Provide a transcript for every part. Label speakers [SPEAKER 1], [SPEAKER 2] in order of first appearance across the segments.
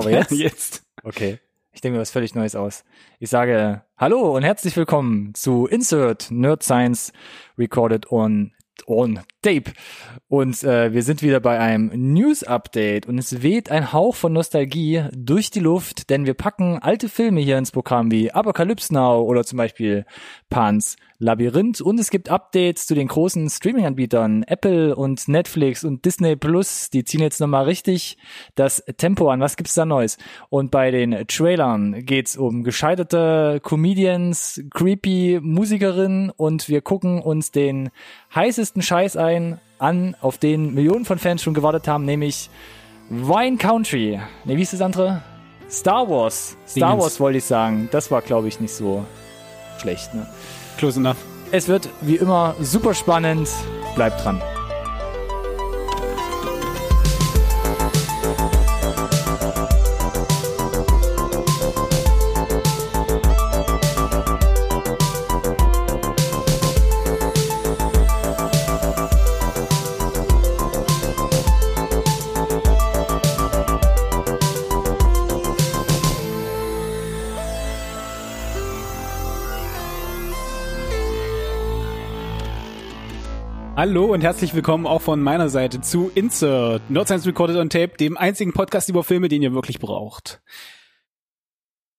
[SPEAKER 1] Aber jetzt?
[SPEAKER 2] Jetzt.
[SPEAKER 1] Okay. Ich denke mir was völlig Neues aus. Ich sage Hallo und herzlich willkommen zu Insert Nerd Science Recorded on on Tape. Und äh, wir sind wieder bei einem News-Update und es weht ein Hauch von Nostalgie durch die Luft, denn wir packen alte Filme hier ins Programm wie Apocalypse Now oder zum Beispiel Pans Labyrinth und es gibt Updates zu den großen Streaming-Anbietern Apple und Netflix und Disney Plus. Die ziehen jetzt nochmal richtig das Tempo an. Was gibt's da Neues? Und bei den Trailern geht's um gescheiterte Comedians, creepy Musikerinnen und wir gucken uns den heißesten Scheiß ein an, auf den Millionen von Fans schon gewartet haben, nämlich Wine Country. Ne, wie ist das andere? Star Wars. Star
[SPEAKER 2] Dingens.
[SPEAKER 1] Wars wollte ich sagen. Das war, glaube ich, nicht so schlecht. Ne?
[SPEAKER 2] Close enough.
[SPEAKER 1] Es wird wie immer super spannend. Bleibt dran.
[SPEAKER 2] Hallo und herzlich willkommen auch von meiner Seite zu Insert, Nerd Science Recorded on Tape, dem einzigen Podcast über Filme, den ihr wirklich braucht.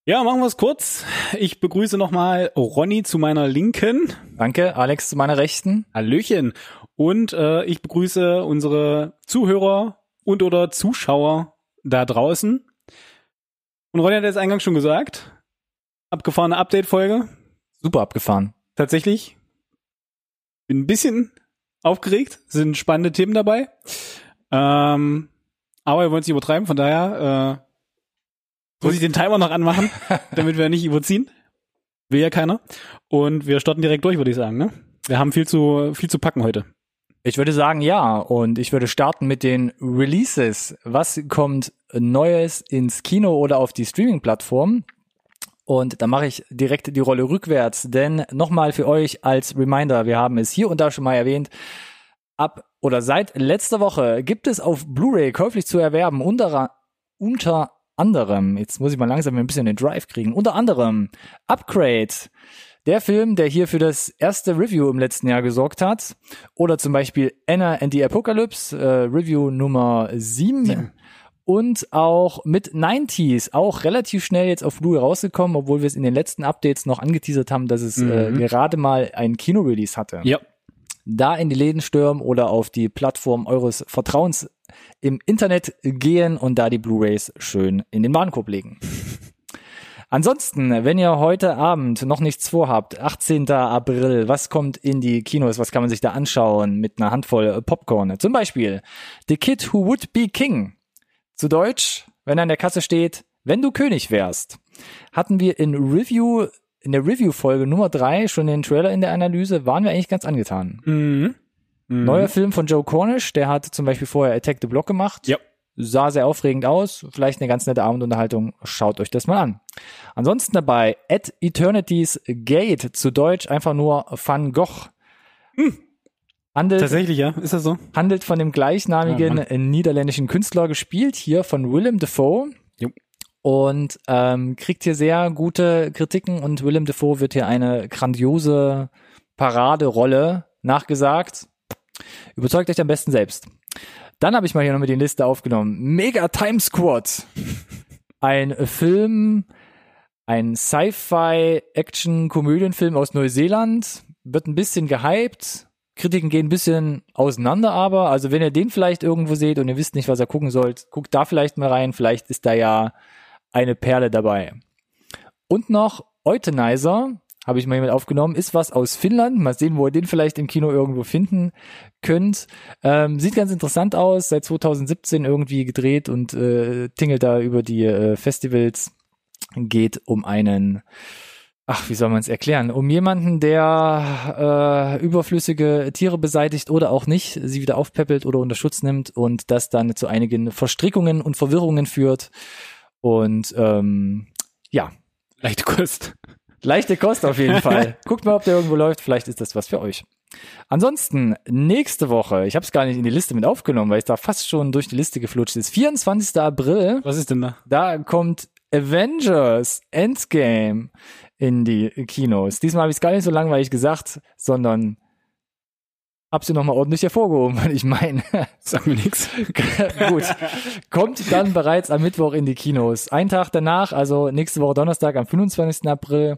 [SPEAKER 2] Ja, machen wir es kurz. Ich begrüße nochmal Ronny zu meiner Linken.
[SPEAKER 1] Danke, Alex zu meiner Rechten.
[SPEAKER 2] Hallöchen. Und äh, ich begrüße unsere Zuhörer und oder Zuschauer da draußen. Und Ronny hat es eingangs schon gesagt. Abgefahrene Update-Folge.
[SPEAKER 1] Super abgefahren.
[SPEAKER 2] Tatsächlich. Bin ein bisschen aufgeregt. Sind spannende Themen dabei. Ähm, aber wir wollen es nicht übertreiben, von daher äh, muss ich den Timer noch anmachen, damit wir nicht überziehen. Will ja keiner. Und wir starten direkt durch, würde ich sagen. Ne? Wir haben viel zu viel zu packen heute.
[SPEAKER 1] Ich würde sagen, ja. Und ich würde starten mit den Releases. Was kommt Neues ins Kino oder auf die Streaming-Plattform? Und da mache ich direkt die Rolle rückwärts, denn nochmal für euch als Reminder, wir haben es hier und da schon mal erwähnt, ab oder seit letzter Woche gibt es auf Blu-ray käuflich zu erwerben unter, unter anderem, jetzt muss ich mal langsam ein bisschen den Drive kriegen, unter anderem Upgrade, der Film, der hier für das erste Review im letzten Jahr gesorgt hat, oder zum Beispiel Anna and the Apocalypse, äh, Review Nummer 7. Und auch mit 90s, auch relativ schnell jetzt auf Blu-ray rausgekommen, obwohl wir es in den letzten Updates noch angeteasert haben, dass es äh,
[SPEAKER 2] Mhm.
[SPEAKER 1] gerade mal ein Kino-Release hatte.
[SPEAKER 2] Ja.
[SPEAKER 1] Da in die Läden stürmen oder auf die Plattform eures Vertrauens im Internet gehen und da die Blu-rays schön in den Warenkorb legen. Ansonsten, wenn ihr heute Abend noch nichts vorhabt, 18. April, was kommt in die Kinos, was kann man sich da anschauen mit einer Handvoll äh, Popcorn? Zum Beispiel The Kid Who Would Be King. Zu Deutsch, wenn er an der Kasse steht, wenn du König wärst. Hatten wir in Review, in der Review-Folge Nummer drei schon den Trailer in der Analyse, waren wir eigentlich ganz angetan.
[SPEAKER 2] Mhm. Mhm.
[SPEAKER 1] Neuer Film von Joe Cornish, der hat zum Beispiel vorher Attack the Block gemacht.
[SPEAKER 2] Ja.
[SPEAKER 1] Sah sehr aufregend aus. Vielleicht eine ganz nette Abendunterhaltung. Schaut euch das mal an. Ansonsten dabei At Eternity's Gate, zu Deutsch einfach nur Van Gogh. Handelt,
[SPEAKER 2] Tatsächlich, ja. Ist das so?
[SPEAKER 1] handelt von dem gleichnamigen äh, niederländischen Künstler, gespielt hier von Willem Dafoe.
[SPEAKER 2] Jo.
[SPEAKER 1] Und ähm, kriegt hier sehr gute Kritiken und Willem Dafoe wird hier eine grandiose Paraderolle nachgesagt. Überzeugt euch am besten selbst. Dann habe ich mal hier noch mit die Liste aufgenommen. Mega Time Squad. Ein Film, ein Sci-Fi-Action-Komödienfilm aus Neuseeland. Wird ein bisschen gehypt. Kritiken gehen ein bisschen auseinander aber. Also wenn ihr den vielleicht irgendwo seht und ihr wisst nicht, was ihr gucken sollt, guckt da vielleicht mal rein. Vielleicht ist da ja eine Perle dabei. Und noch Euthanizer, habe ich mal jemand aufgenommen, ist was aus Finnland. Mal sehen, wo ihr den vielleicht im Kino irgendwo finden könnt. Ähm, sieht ganz interessant aus, seit 2017 irgendwie gedreht und äh, tingelt da über die äh, Festivals. Geht um einen, ach, wie soll man es erklären? Um jemanden, der äh, überflüssige Tiere beseitigt oder auch nicht, sie wieder aufpäppelt oder unter Schutz nimmt und das dann zu einigen Verstrickungen und Verwirrungen führt. Und ähm, ja,
[SPEAKER 2] Leichte Kost.
[SPEAKER 1] leichte Kost auf jeden Fall. Guckt mal, ob der irgendwo läuft. Vielleicht ist das was für euch. Ansonsten, nächste Woche, ich habe es gar nicht in die Liste mit aufgenommen, weil es da fast schon durch die Liste geflutscht ist. 24. April,
[SPEAKER 2] Was ist denn da?
[SPEAKER 1] da kommt Avengers Endgame in die Kinos. Diesmal habe ich es gar nicht so langweilig gesagt, sondern hab sie nochmal ordentlich hervorgehoben, weil ich meine,
[SPEAKER 2] Sag mir nix.
[SPEAKER 1] gut, kommt dann bereits am Mittwoch in die Kinos. Ein Tag danach, also nächste Woche Donnerstag am 25. April,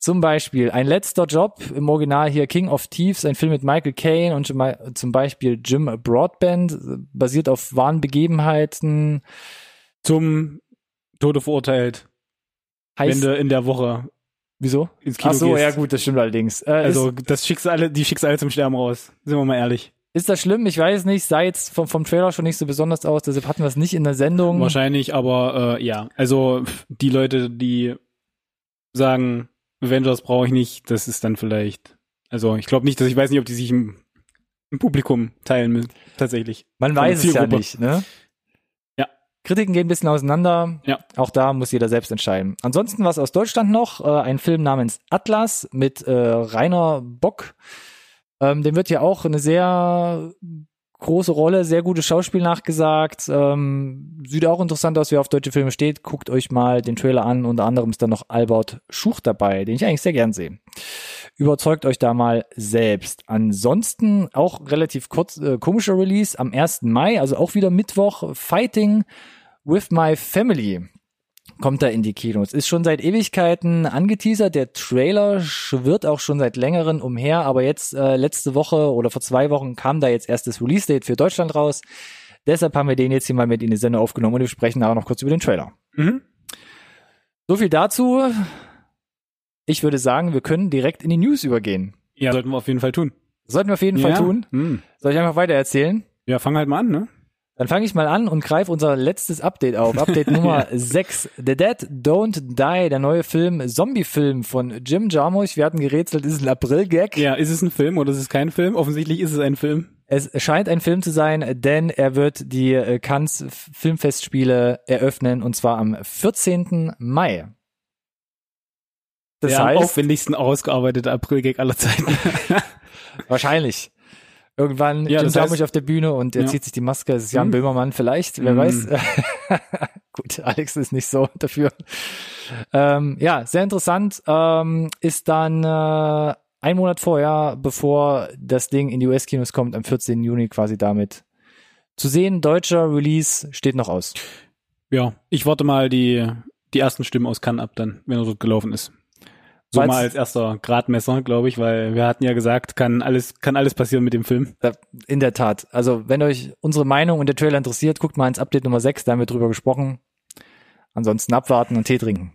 [SPEAKER 1] zum Beispiel ein letzter Job im Original hier King of Thieves, ein Film mit Michael Caine und zum Beispiel Jim Broadband, basiert auf wahren Begebenheiten.
[SPEAKER 2] Zum Tode verurteilt, wenn
[SPEAKER 1] Heißt,
[SPEAKER 2] du in der Woche
[SPEAKER 1] wieso?
[SPEAKER 2] ins Kino
[SPEAKER 1] Ach so,
[SPEAKER 2] gehst.
[SPEAKER 1] ja gut, das stimmt allerdings. Äh,
[SPEAKER 2] Also
[SPEAKER 1] ist,
[SPEAKER 2] das Schicksal, die Schicksale zum Sterben raus. Sind wir mal ehrlich.
[SPEAKER 1] ist das schlimm? Ich weiß nicht, sah jetzt vom, vom Trailer schon nicht so besonders aus, deshalb hatten wir es nicht in der Sendung.
[SPEAKER 2] Wahrscheinlich, aber äh, ja. Also die Leute, die sagen, Avengers brauche ich nicht, das ist dann vielleicht. Also ich glaube nicht, dass ich weiß nicht, ob die sich im, im Publikum teilen müssen. Tatsächlich.
[SPEAKER 1] Man weiß es ja nicht, ne? Kritiken gehen ein bisschen auseinander.
[SPEAKER 2] Ja.
[SPEAKER 1] Auch da muss jeder selbst entscheiden. Ansonsten was aus Deutschland noch, äh, ein Film namens Atlas mit äh, Rainer Bock. Ähm, dem wird ja auch eine sehr große Rolle, sehr gutes Schauspiel nachgesagt. Ähm, sieht auch interessant aus, wer auf deutsche Filme steht. Guckt euch mal den Trailer an. Unter anderem ist da noch Albert Schuch dabei, den ich eigentlich sehr gern sehe. Überzeugt euch da mal selbst. Ansonsten auch relativ kurz, äh, komischer Release am 1. Mai, also auch wieder Mittwoch. Fighting with My Family kommt da in die Kinos. Ist schon seit Ewigkeiten angeteasert. Der Trailer schwirrt auch schon seit längerem umher, aber jetzt äh, letzte Woche oder vor zwei Wochen kam da jetzt erst das Release-Date für Deutschland raus. Deshalb haben wir den jetzt hier mal mit in die Sendung aufgenommen und wir sprechen nachher noch kurz über den Trailer.
[SPEAKER 2] Mhm.
[SPEAKER 1] So viel dazu. Ich würde sagen, wir können direkt in die News übergehen.
[SPEAKER 2] Ja, sollten wir auf jeden Fall tun.
[SPEAKER 1] Sollten wir auf jeden Fall
[SPEAKER 2] ja?
[SPEAKER 1] tun.
[SPEAKER 2] Hm.
[SPEAKER 1] Soll ich einfach weiter erzählen?
[SPEAKER 2] Ja, fang halt mal an, ne?
[SPEAKER 1] Dann fange ich mal an und greife unser letztes Update auf. Update Nummer 6. The Dead Don't Die, der neue Film, Zombie-Film von Jim Jarmusch. Wir hatten gerätselt, ist es ein April-Gag?
[SPEAKER 2] Ja, ist es ein Film oder ist es kein Film? Offensichtlich ist es ein Film.
[SPEAKER 1] Es scheint ein Film zu sein, denn er wird die äh, Cannes Filmfestspiele eröffnen und zwar am 14. Mai. Das
[SPEAKER 2] der am
[SPEAKER 1] heißt,
[SPEAKER 2] aufwendigsten ausgearbeitete April-Gag aller Zeiten.
[SPEAKER 1] wahrscheinlich. Irgendwann
[SPEAKER 2] Ja,
[SPEAKER 1] Jim Jarmusch
[SPEAKER 2] heißt-
[SPEAKER 1] auf der Bühne und er
[SPEAKER 2] Ja.
[SPEAKER 1] zieht sich die Maske. Es ist Jan
[SPEAKER 2] Hm.
[SPEAKER 1] Böhmermann vielleicht, wer
[SPEAKER 2] Hm.
[SPEAKER 1] weiß. Gut, Alex ist nicht so dafür. Ähm, ja, sehr interessant. Ähm, ist dann äh, ein Monat vorher, bevor das Ding in die US-Kinos kommt, am 14. Juni quasi damit zu sehen. Deutscher Release steht noch aus.
[SPEAKER 2] ja, ich warte mal die, die ersten Stimmen aus Cannes ab dann, wenn er dort gelaufen ist. So
[SPEAKER 1] Weil's-
[SPEAKER 2] mal als erster Gradmesser, glaube ich, weil wir hatten ja gesagt, kann alles, kann alles passieren mit dem Film.
[SPEAKER 1] In der Tat. Also, wenn euch unsere Meinung und der Trailer interessiert, guckt mal ins Update Nummer 6, da haben wir drüber gesprochen. Ansonsten abwarten und Tee trinken.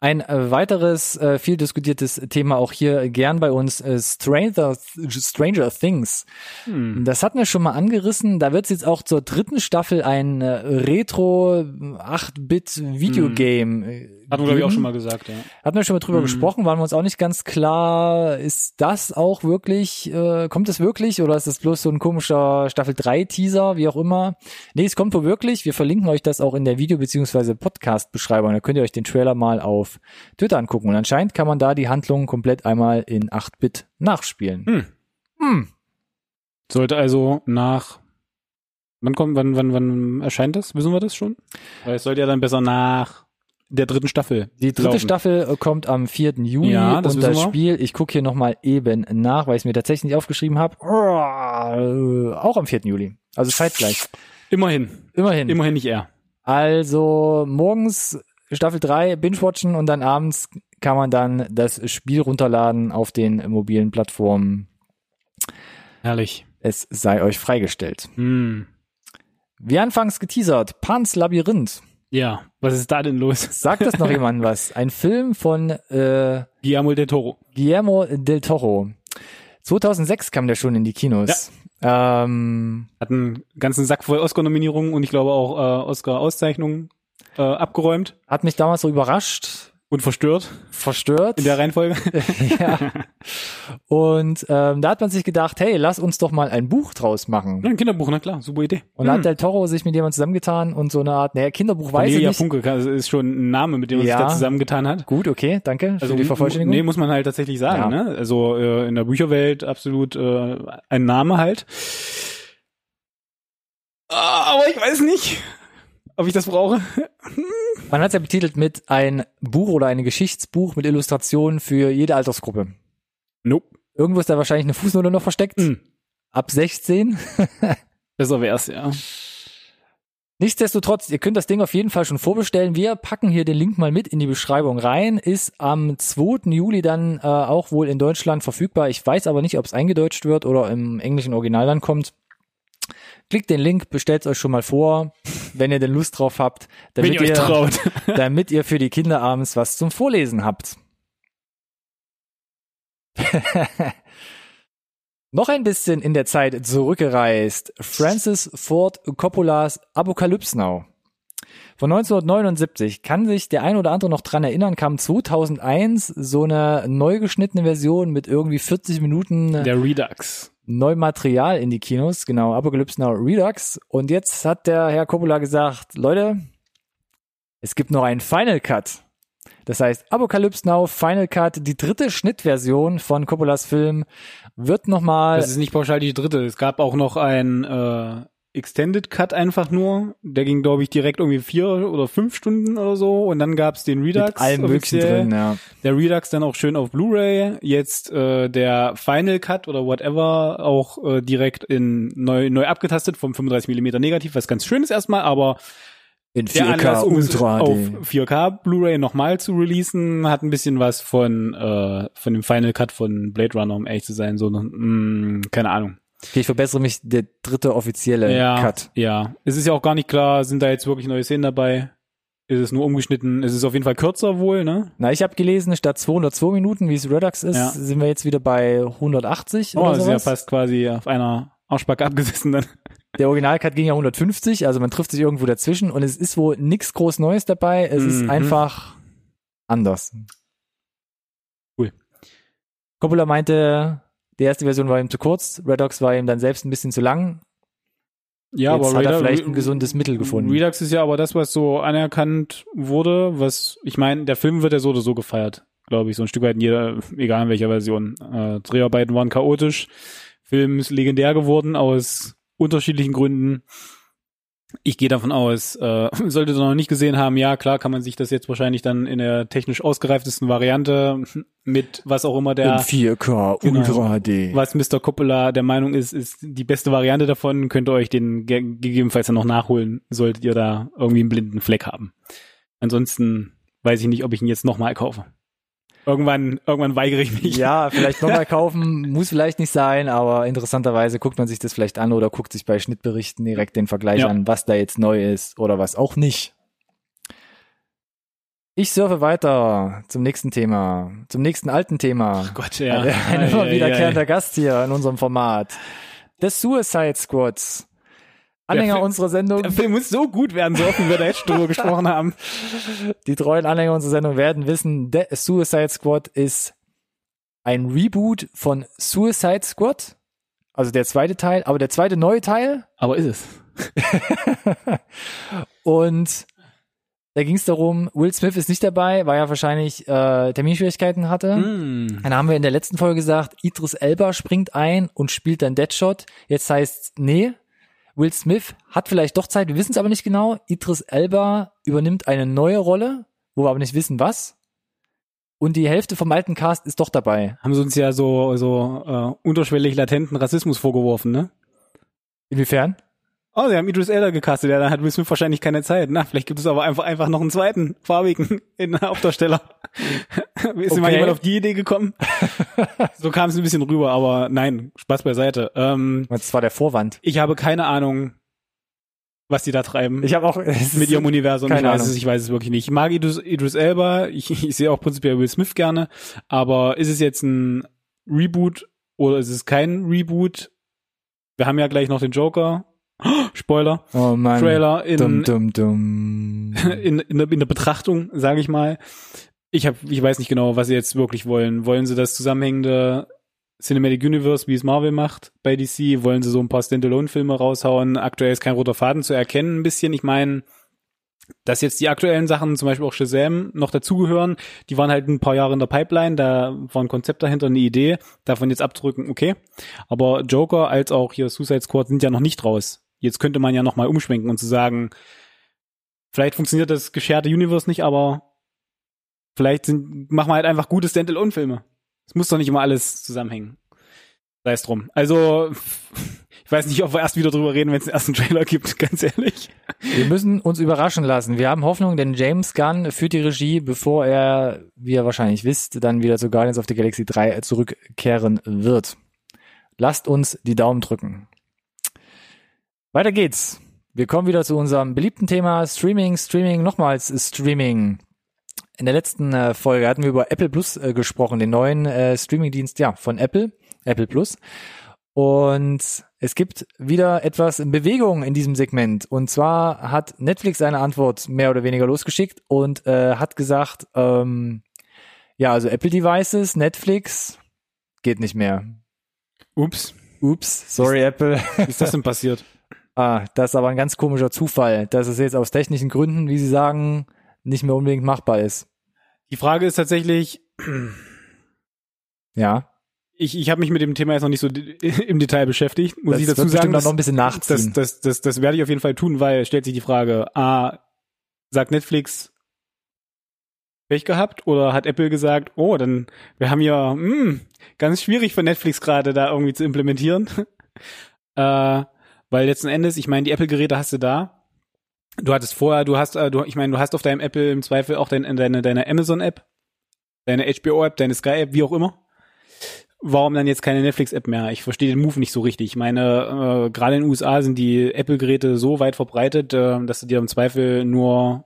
[SPEAKER 1] Ein äh, weiteres äh, viel diskutiertes Thema auch hier gern bei uns, äh, Stranger, Stranger Things.
[SPEAKER 2] Hm.
[SPEAKER 1] Das hatten wir schon mal angerissen. Da wird es jetzt auch zur dritten Staffel ein äh, Retro 8-Bit Videogame.
[SPEAKER 2] Hatten wir, glaube ich, auch schon mal gesagt, ja.
[SPEAKER 1] Hatten wir schon mal drüber
[SPEAKER 2] Mhm.
[SPEAKER 1] gesprochen, waren wir uns auch nicht ganz klar, ist das auch wirklich, äh, kommt es wirklich oder ist das bloß so ein komischer Staffel 3 Teaser, wie auch immer? Nee, es kommt wohl wirklich. Wir verlinken euch das auch in der Video- bzw. Podcast-Beschreibung. Da könnt ihr euch den Trailer mal auf Twitter angucken. Und anscheinend kann man da die Handlung komplett einmal in 8-Bit nachspielen.
[SPEAKER 2] Hm.
[SPEAKER 1] Hm.
[SPEAKER 2] Sollte also nach, wann kommt, wann, wann, wann erscheint das? Wissen wir das schon? Weil es sollte ja dann besser nach der dritten Staffel.
[SPEAKER 1] Die dritte
[SPEAKER 2] laufen.
[SPEAKER 1] Staffel äh, kommt am 4. Juni
[SPEAKER 2] Ja, das
[SPEAKER 1] und das. Spiel, ich gucke hier nochmal eben nach, weil ich es mir tatsächlich nicht aufgeschrieben habe, auch am 4. Juli. Also zeitgleich.
[SPEAKER 2] Immerhin.
[SPEAKER 1] Immerhin.
[SPEAKER 2] Immerhin nicht er.
[SPEAKER 1] Also morgens Staffel 3 binge-watchen und dann abends kann man dann das Spiel runterladen auf den mobilen Plattformen.
[SPEAKER 2] Herrlich.
[SPEAKER 1] Es sei euch freigestellt.
[SPEAKER 2] Hm.
[SPEAKER 1] Wie anfangs geteasert, Pans Labyrinth.
[SPEAKER 2] Ja, was ist da denn los?
[SPEAKER 1] Sagt das noch jemand was? Ein Film von äh,
[SPEAKER 2] Guillermo del Toro.
[SPEAKER 1] Guillermo del Toro. 2006 kam der schon in die Kinos. Ähm,
[SPEAKER 2] Hat einen ganzen Sack voll Oscar-Nominierungen und ich glaube auch äh, Oscar-Auszeichnungen äh, abgeräumt.
[SPEAKER 1] hat mich damals so überrascht.
[SPEAKER 2] Und verstört
[SPEAKER 1] verstört.
[SPEAKER 2] in der Reihenfolge.
[SPEAKER 1] ja. Und ähm, da hat man sich gedacht, hey, lass uns doch mal ein Buch draus machen.
[SPEAKER 2] Ja, ein Kinderbuch, na klar, super Idee.
[SPEAKER 1] Und da hat Del Toro sich mit jemandem zusammengetan und so eine Art, naja, Kinderbuch weiß ich
[SPEAKER 2] Cornelia
[SPEAKER 1] nicht.
[SPEAKER 2] Funke das ist schon ein Name, mit dem man
[SPEAKER 1] Ja.
[SPEAKER 2] sich da zusammengetan hat.
[SPEAKER 1] Gut, okay, danke für die Vervollständigung.
[SPEAKER 2] Nee, muss man halt tatsächlich sagen,
[SPEAKER 1] Ja.
[SPEAKER 2] ne? Also äh, in der Bücherwelt absolut äh, ein Name halt. Ah, Aber ich weiß nicht, ob ich das brauche.
[SPEAKER 1] Man hat es ja betitelt mit ein Buch oder ein Geschichtsbuch mit Illustrationen für jede Altersgruppe.
[SPEAKER 2] Nope.
[SPEAKER 1] Irgendwo ist da wahrscheinlich eine Fußnote noch versteckt.
[SPEAKER 2] Hm.
[SPEAKER 1] Ab 16.
[SPEAKER 2] Besser wär's, ja.
[SPEAKER 1] Nichtsdestotrotz, ihr könnt das Ding auf jeden Fall schon vorbestellen. Wir packen hier den Link mal mit in die Beschreibung rein. Ist am 2. Juli dann äh, auch wohl in Deutschland verfügbar. Ich weiß aber nicht, ob es eingedeutscht wird oder im englischen Original dann kommt. Klickt den Link, bestellt euch schon mal vor, wenn ihr denn Lust drauf habt, damit
[SPEAKER 2] ihr euch traut.
[SPEAKER 1] damit ihr für die Kinder abends was zum Vorlesen habt. Noch ein bisschen in der Zeit zurückgereist. Francis Ford Coppolas Apocalypse Now. Von 1979 kann sich der ein oder andere noch dran erinnern, kam 2001 so eine neu geschnittene Version mit irgendwie 40 Minuten
[SPEAKER 2] Der Redux.
[SPEAKER 1] Neumaterial in die Kinos, genau, Apocalypse Now Redux. Und jetzt hat der Herr Coppola gesagt, Leute, es gibt noch einen Final Cut. Das heißt, Apocalypse Now Final Cut, die dritte Schnittversion von Coppolas Film, wird nochmal,
[SPEAKER 2] Das ist nicht pauschal die dritte. Es gab auch noch ein äh, Extended Cut einfach nur. Der ging, glaube ich, direkt irgendwie vier oder fünf Stunden oder so. Und dann gab's den Redux.
[SPEAKER 1] mit allem Möglichen drin, ja.
[SPEAKER 2] Der Redux dann auch schön auf Blu-ray. Jetzt äh, der Final Cut oder whatever auch äh, direkt in neu, neu abgetastet vom 35 mm Negativ, was ganz schön ist erstmal, aber
[SPEAKER 1] In
[SPEAKER 2] der
[SPEAKER 1] 4K
[SPEAKER 2] Anlass, um
[SPEAKER 1] Ultra
[SPEAKER 2] auf
[SPEAKER 1] HD.
[SPEAKER 2] 4K Blu-ray nochmal zu releasen, hat ein bisschen was von äh, von dem Final Cut von Blade Runner, um ehrlich zu sein, so mh, keine Ahnung.
[SPEAKER 1] Okay, ich verbessere mich, der dritte offizielle
[SPEAKER 2] Ja,
[SPEAKER 1] Cut.
[SPEAKER 2] ja. Es ist ja auch gar nicht klar, sind da jetzt wirklich neue Szenen dabei? Ist es nur umgeschnitten? Es ist auf jeden Fall kürzer wohl, ne?
[SPEAKER 1] Na, ich habe gelesen, statt 202 Minuten, wie es Redux ist,
[SPEAKER 2] Ja.
[SPEAKER 1] sind wir jetzt wieder bei 180
[SPEAKER 2] Oh,
[SPEAKER 1] oder
[SPEAKER 2] das ist ja
[SPEAKER 1] sowas.
[SPEAKER 2] fast quasi auf einer Arschbacke abgesessen dann.
[SPEAKER 1] Der Originalcut ging ja 150, also man trifft sich irgendwo dazwischen und es ist wohl nichts groß Neues dabei. Es ist
[SPEAKER 2] Mhm.
[SPEAKER 1] einfach anders.
[SPEAKER 2] Cool.
[SPEAKER 1] Coppola meinte, die erste Version war ihm zu kurz, Redox war ihm dann selbst ein bisschen zu lang.
[SPEAKER 2] Ja,
[SPEAKER 1] Jetzt
[SPEAKER 2] aber
[SPEAKER 1] hat er
[SPEAKER 2] Redux-
[SPEAKER 1] vielleicht ein gesundes Mittel gefunden.
[SPEAKER 2] Redux ist ja aber das, was so anerkannt wurde, was, ich meine, der Film wird ja so oder so gefeiert, glaube ich, so ein Stück weit in jeder, egal in welcher Version. Äh, Dreharbeiten waren chaotisch, Film ist legendär geworden aus unterschiedlichen Gründen. Ich gehe davon aus, äh, solltet ihr noch nicht gesehen haben, ja, klar kann man sich das jetzt wahrscheinlich dann in der technisch ausgereiftesten Variante mit was auch immer der
[SPEAKER 1] In 4K
[SPEAKER 2] Genau.
[SPEAKER 1] Ultra HD.
[SPEAKER 2] was Mr. Coppola der Meinung ist, ist die beste Variante davon, könnt ihr euch den ge gegebenenfalls dann noch nachholen, solltet ihr da irgendwie einen blinden Fleck haben. Ansonsten weiß ich nicht, ob ich ihn jetzt nochmal kaufe. Irgendwann, irgendwann weigere ich mich.
[SPEAKER 1] Ja, vielleicht nochmal kaufen, muss vielleicht nicht sein, aber interessanterweise guckt man sich das vielleicht an oder guckt sich bei Schnittberichten direkt den Vergleich
[SPEAKER 2] Ja.
[SPEAKER 1] an, was da jetzt neu ist oder was auch nicht. Ich surfe weiter zum nächsten Thema, zum nächsten alten Thema.
[SPEAKER 2] Gott, ja.
[SPEAKER 1] Ein
[SPEAKER 2] Ei,
[SPEAKER 1] immer wiederkehrender. Gast hier in unserem Format. The Suicide Squads. Anhänger
[SPEAKER 2] Film-
[SPEAKER 1] unserer Sendung,
[SPEAKER 2] Der Film muss so gut werden, so oft wie wir da jetzt drüber gesprochen haben.
[SPEAKER 1] die treuen Anhänger unserer Sendung werden wissen, The Suicide Squad ist ein Reboot von Suicide Squad. Also der zweite Teil, aber der zweite neue Teil.
[SPEAKER 2] Aber ist es.
[SPEAKER 1] Und da ging es darum, Will Smith ist nicht dabei, weil er wahrscheinlich äh, Terminschwierigkeiten hatte.
[SPEAKER 2] Mm.
[SPEAKER 1] Dann haben wir in der letzten Folge gesagt, Idris Elba springt ein und spielt dann Deadshot. Jetzt heißt nee, Will Smith hat vielleicht doch Zeit, wir wissen es aber nicht genau. Idris Elba übernimmt eine neue Rolle, wo wir aber nicht wissen was. Und die Hälfte vom alten Cast ist doch dabei.
[SPEAKER 2] Haben sie uns ja so, so äh, unterschwellig latenten Rassismus vorgeworfen, ne?
[SPEAKER 1] Inwiefern?
[SPEAKER 2] Oh, sie haben Idris Elba gecastet, ja, dann hat Will Smith wahrscheinlich keine Zeit. Na, vielleicht gibt es aber einfach, einfach noch einen zweiten farbigen in der Hauptdarsteller. Ist mal
[SPEAKER 1] Okay.
[SPEAKER 2] jemand auf die Idee gekommen? so kam es ein bisschen rüber, aber nein, Spaß beiseite. Ähm,
[SPEAKER 1] Das war der Vorwand.
[SPEAKER 2] ich habe keine Ahnung, was die da treiben
[SPEAKER 1] Ich habe auch es
[SPEAKER 2] mit ihrem Universum. Ich
[SPEAKER 1] keine
[SPEAKER 2] weiß, es,
[SPEAKER 1] Ahnung.
[SPEAKER 2] ich weiß es wirklich nicht. Ich mag Idris, Idris Elba, ich, ich sehe auch prinzipiell Will Smith gerne, aber ist es jetzt ein Reboot oder ist es kein Reboot? Wir haben ja gleich noch den Joker. Spoiler.
[SPEAKER 1] Oh Mann.
[SPEAKER 2] Trailer in,
[SPEAKER 1] Dum, dum, dum.
[SPEAKER 2] in, in, der, in der Betrachtung, sage ich mal. ich hab, ich weiß nicht genau, was sie jetzt wirklich wollen. Wollen sie das zusammenhängende Cinematic Universe, wie es Marvel macht bei DC? Wollen sie so ein paar Standalone-Filme raushauen? Aktuell ist kein roter Faden zu erkennen, ein bisschen. Ich meine, dass jetzt die aktuellen Sachen, zum Beispiel auch Shazam, noch dazugehören, die waren halt ein paar Jahre in der Pipeline, da war ein Konzept dahinter, eine Idee, davon jetzt abzurücken, okay. Aber Joker als auch hier Suicide Squad sind ja noch nicht raus. Jetzt könnte man ja noch mal umschwenken und zu sagen, vielleicht funktioniert das gescherte Universe nicht, aber vielleicht sind, machen wir halt einfach gute Standalone-Filme. Es muss doch nicht immer alles zusammenhängen. Sei es drum. Also, ich weiß nicht, ob wir erst wieder drüber reden, wenn es den ersten Trailer gibt, ganz ehrlich.
[SPEAKER 1] Wir müssen uns überraschen lassen. Wir haben Hoffnung, denn James Gunn führt die Regie, bevor er, wie ihr wahrscheinlich wisst, dann wieder zu Guardians of the Galaxy 3 zurückkehren wird. Lasst uns die Daumen drücken. Weiter geht's. Wir kommen wieder zu unserem beliebten Thema Streaming, Streaming, nochmals Streaming. In der letzten äh, Folge hatten wir über Apple Plus äh, gesprochen, den neuen äh, Streamingdienst ja, von Apple, Apple Plus. Und es gibt wieder etwas in Bewegung in diesem Segment. Und zwar hat Netflix eine Antwort mehr oder weniger losgeschickt und äh, hat gesagt, ähm, ja, also Apple Devices, Netflix geht nicht mehr.
[SPEAKER 2] Ups.
[SPEAKER 1] Ups, sorry
[SPEAKER 2] ist,
[SPEAKER 1] Apple.
[SPEAKER 2] Wie ist das denn passiert?
[SPEAKER 1] ah, das ist aber ein ganz komischer Zufall, dass es jetzt aus technischen Gründen, wie Sie sagen, nicht mehr unbedingt machbar ist.
[SPEAKER 2] Die Frage ist tatsächlich,
[SPEAKER 1] ja.
[SPEAKER 2] Ich, ich habe mich mit dem Thema jetzt noch nicht so im Detail beschäftigt. Muss
[SPEAKER 1] das
[SPEAKER 2] ich dazu sagen,
[SPEAKER 1] dass, noch ein bisschen nachziehen.
[SPEAKER 2] Das, das, das, das werde ich auf jeden Fall tun, weil stellt sich die Frage, A, sagt Netflix Pech gehabt oder hat Apple gesagt, oh, dann wir haben ja mh, ganz schwierig für Netflix gerade da irgendwie zu implementieren. äh, weil letzten Endes, ich meine, die Apple-Geräte hast du da. Du hattest vorher, du hast, äh, du, ich meine, du hast auf deinem Apple im Zweifel auch dein, deine, deine Amazon-App, deine HBO-App, deine Sky-App, wie auch immer. Warum dann jetzt keine Netflix-App mehr? Ich verstehe den Move nicht so richtig. Ich meine, äh, gerade in den USA sind die Apple-Geräte so weit verbreitet, äh, dass du dir im Zweifel nur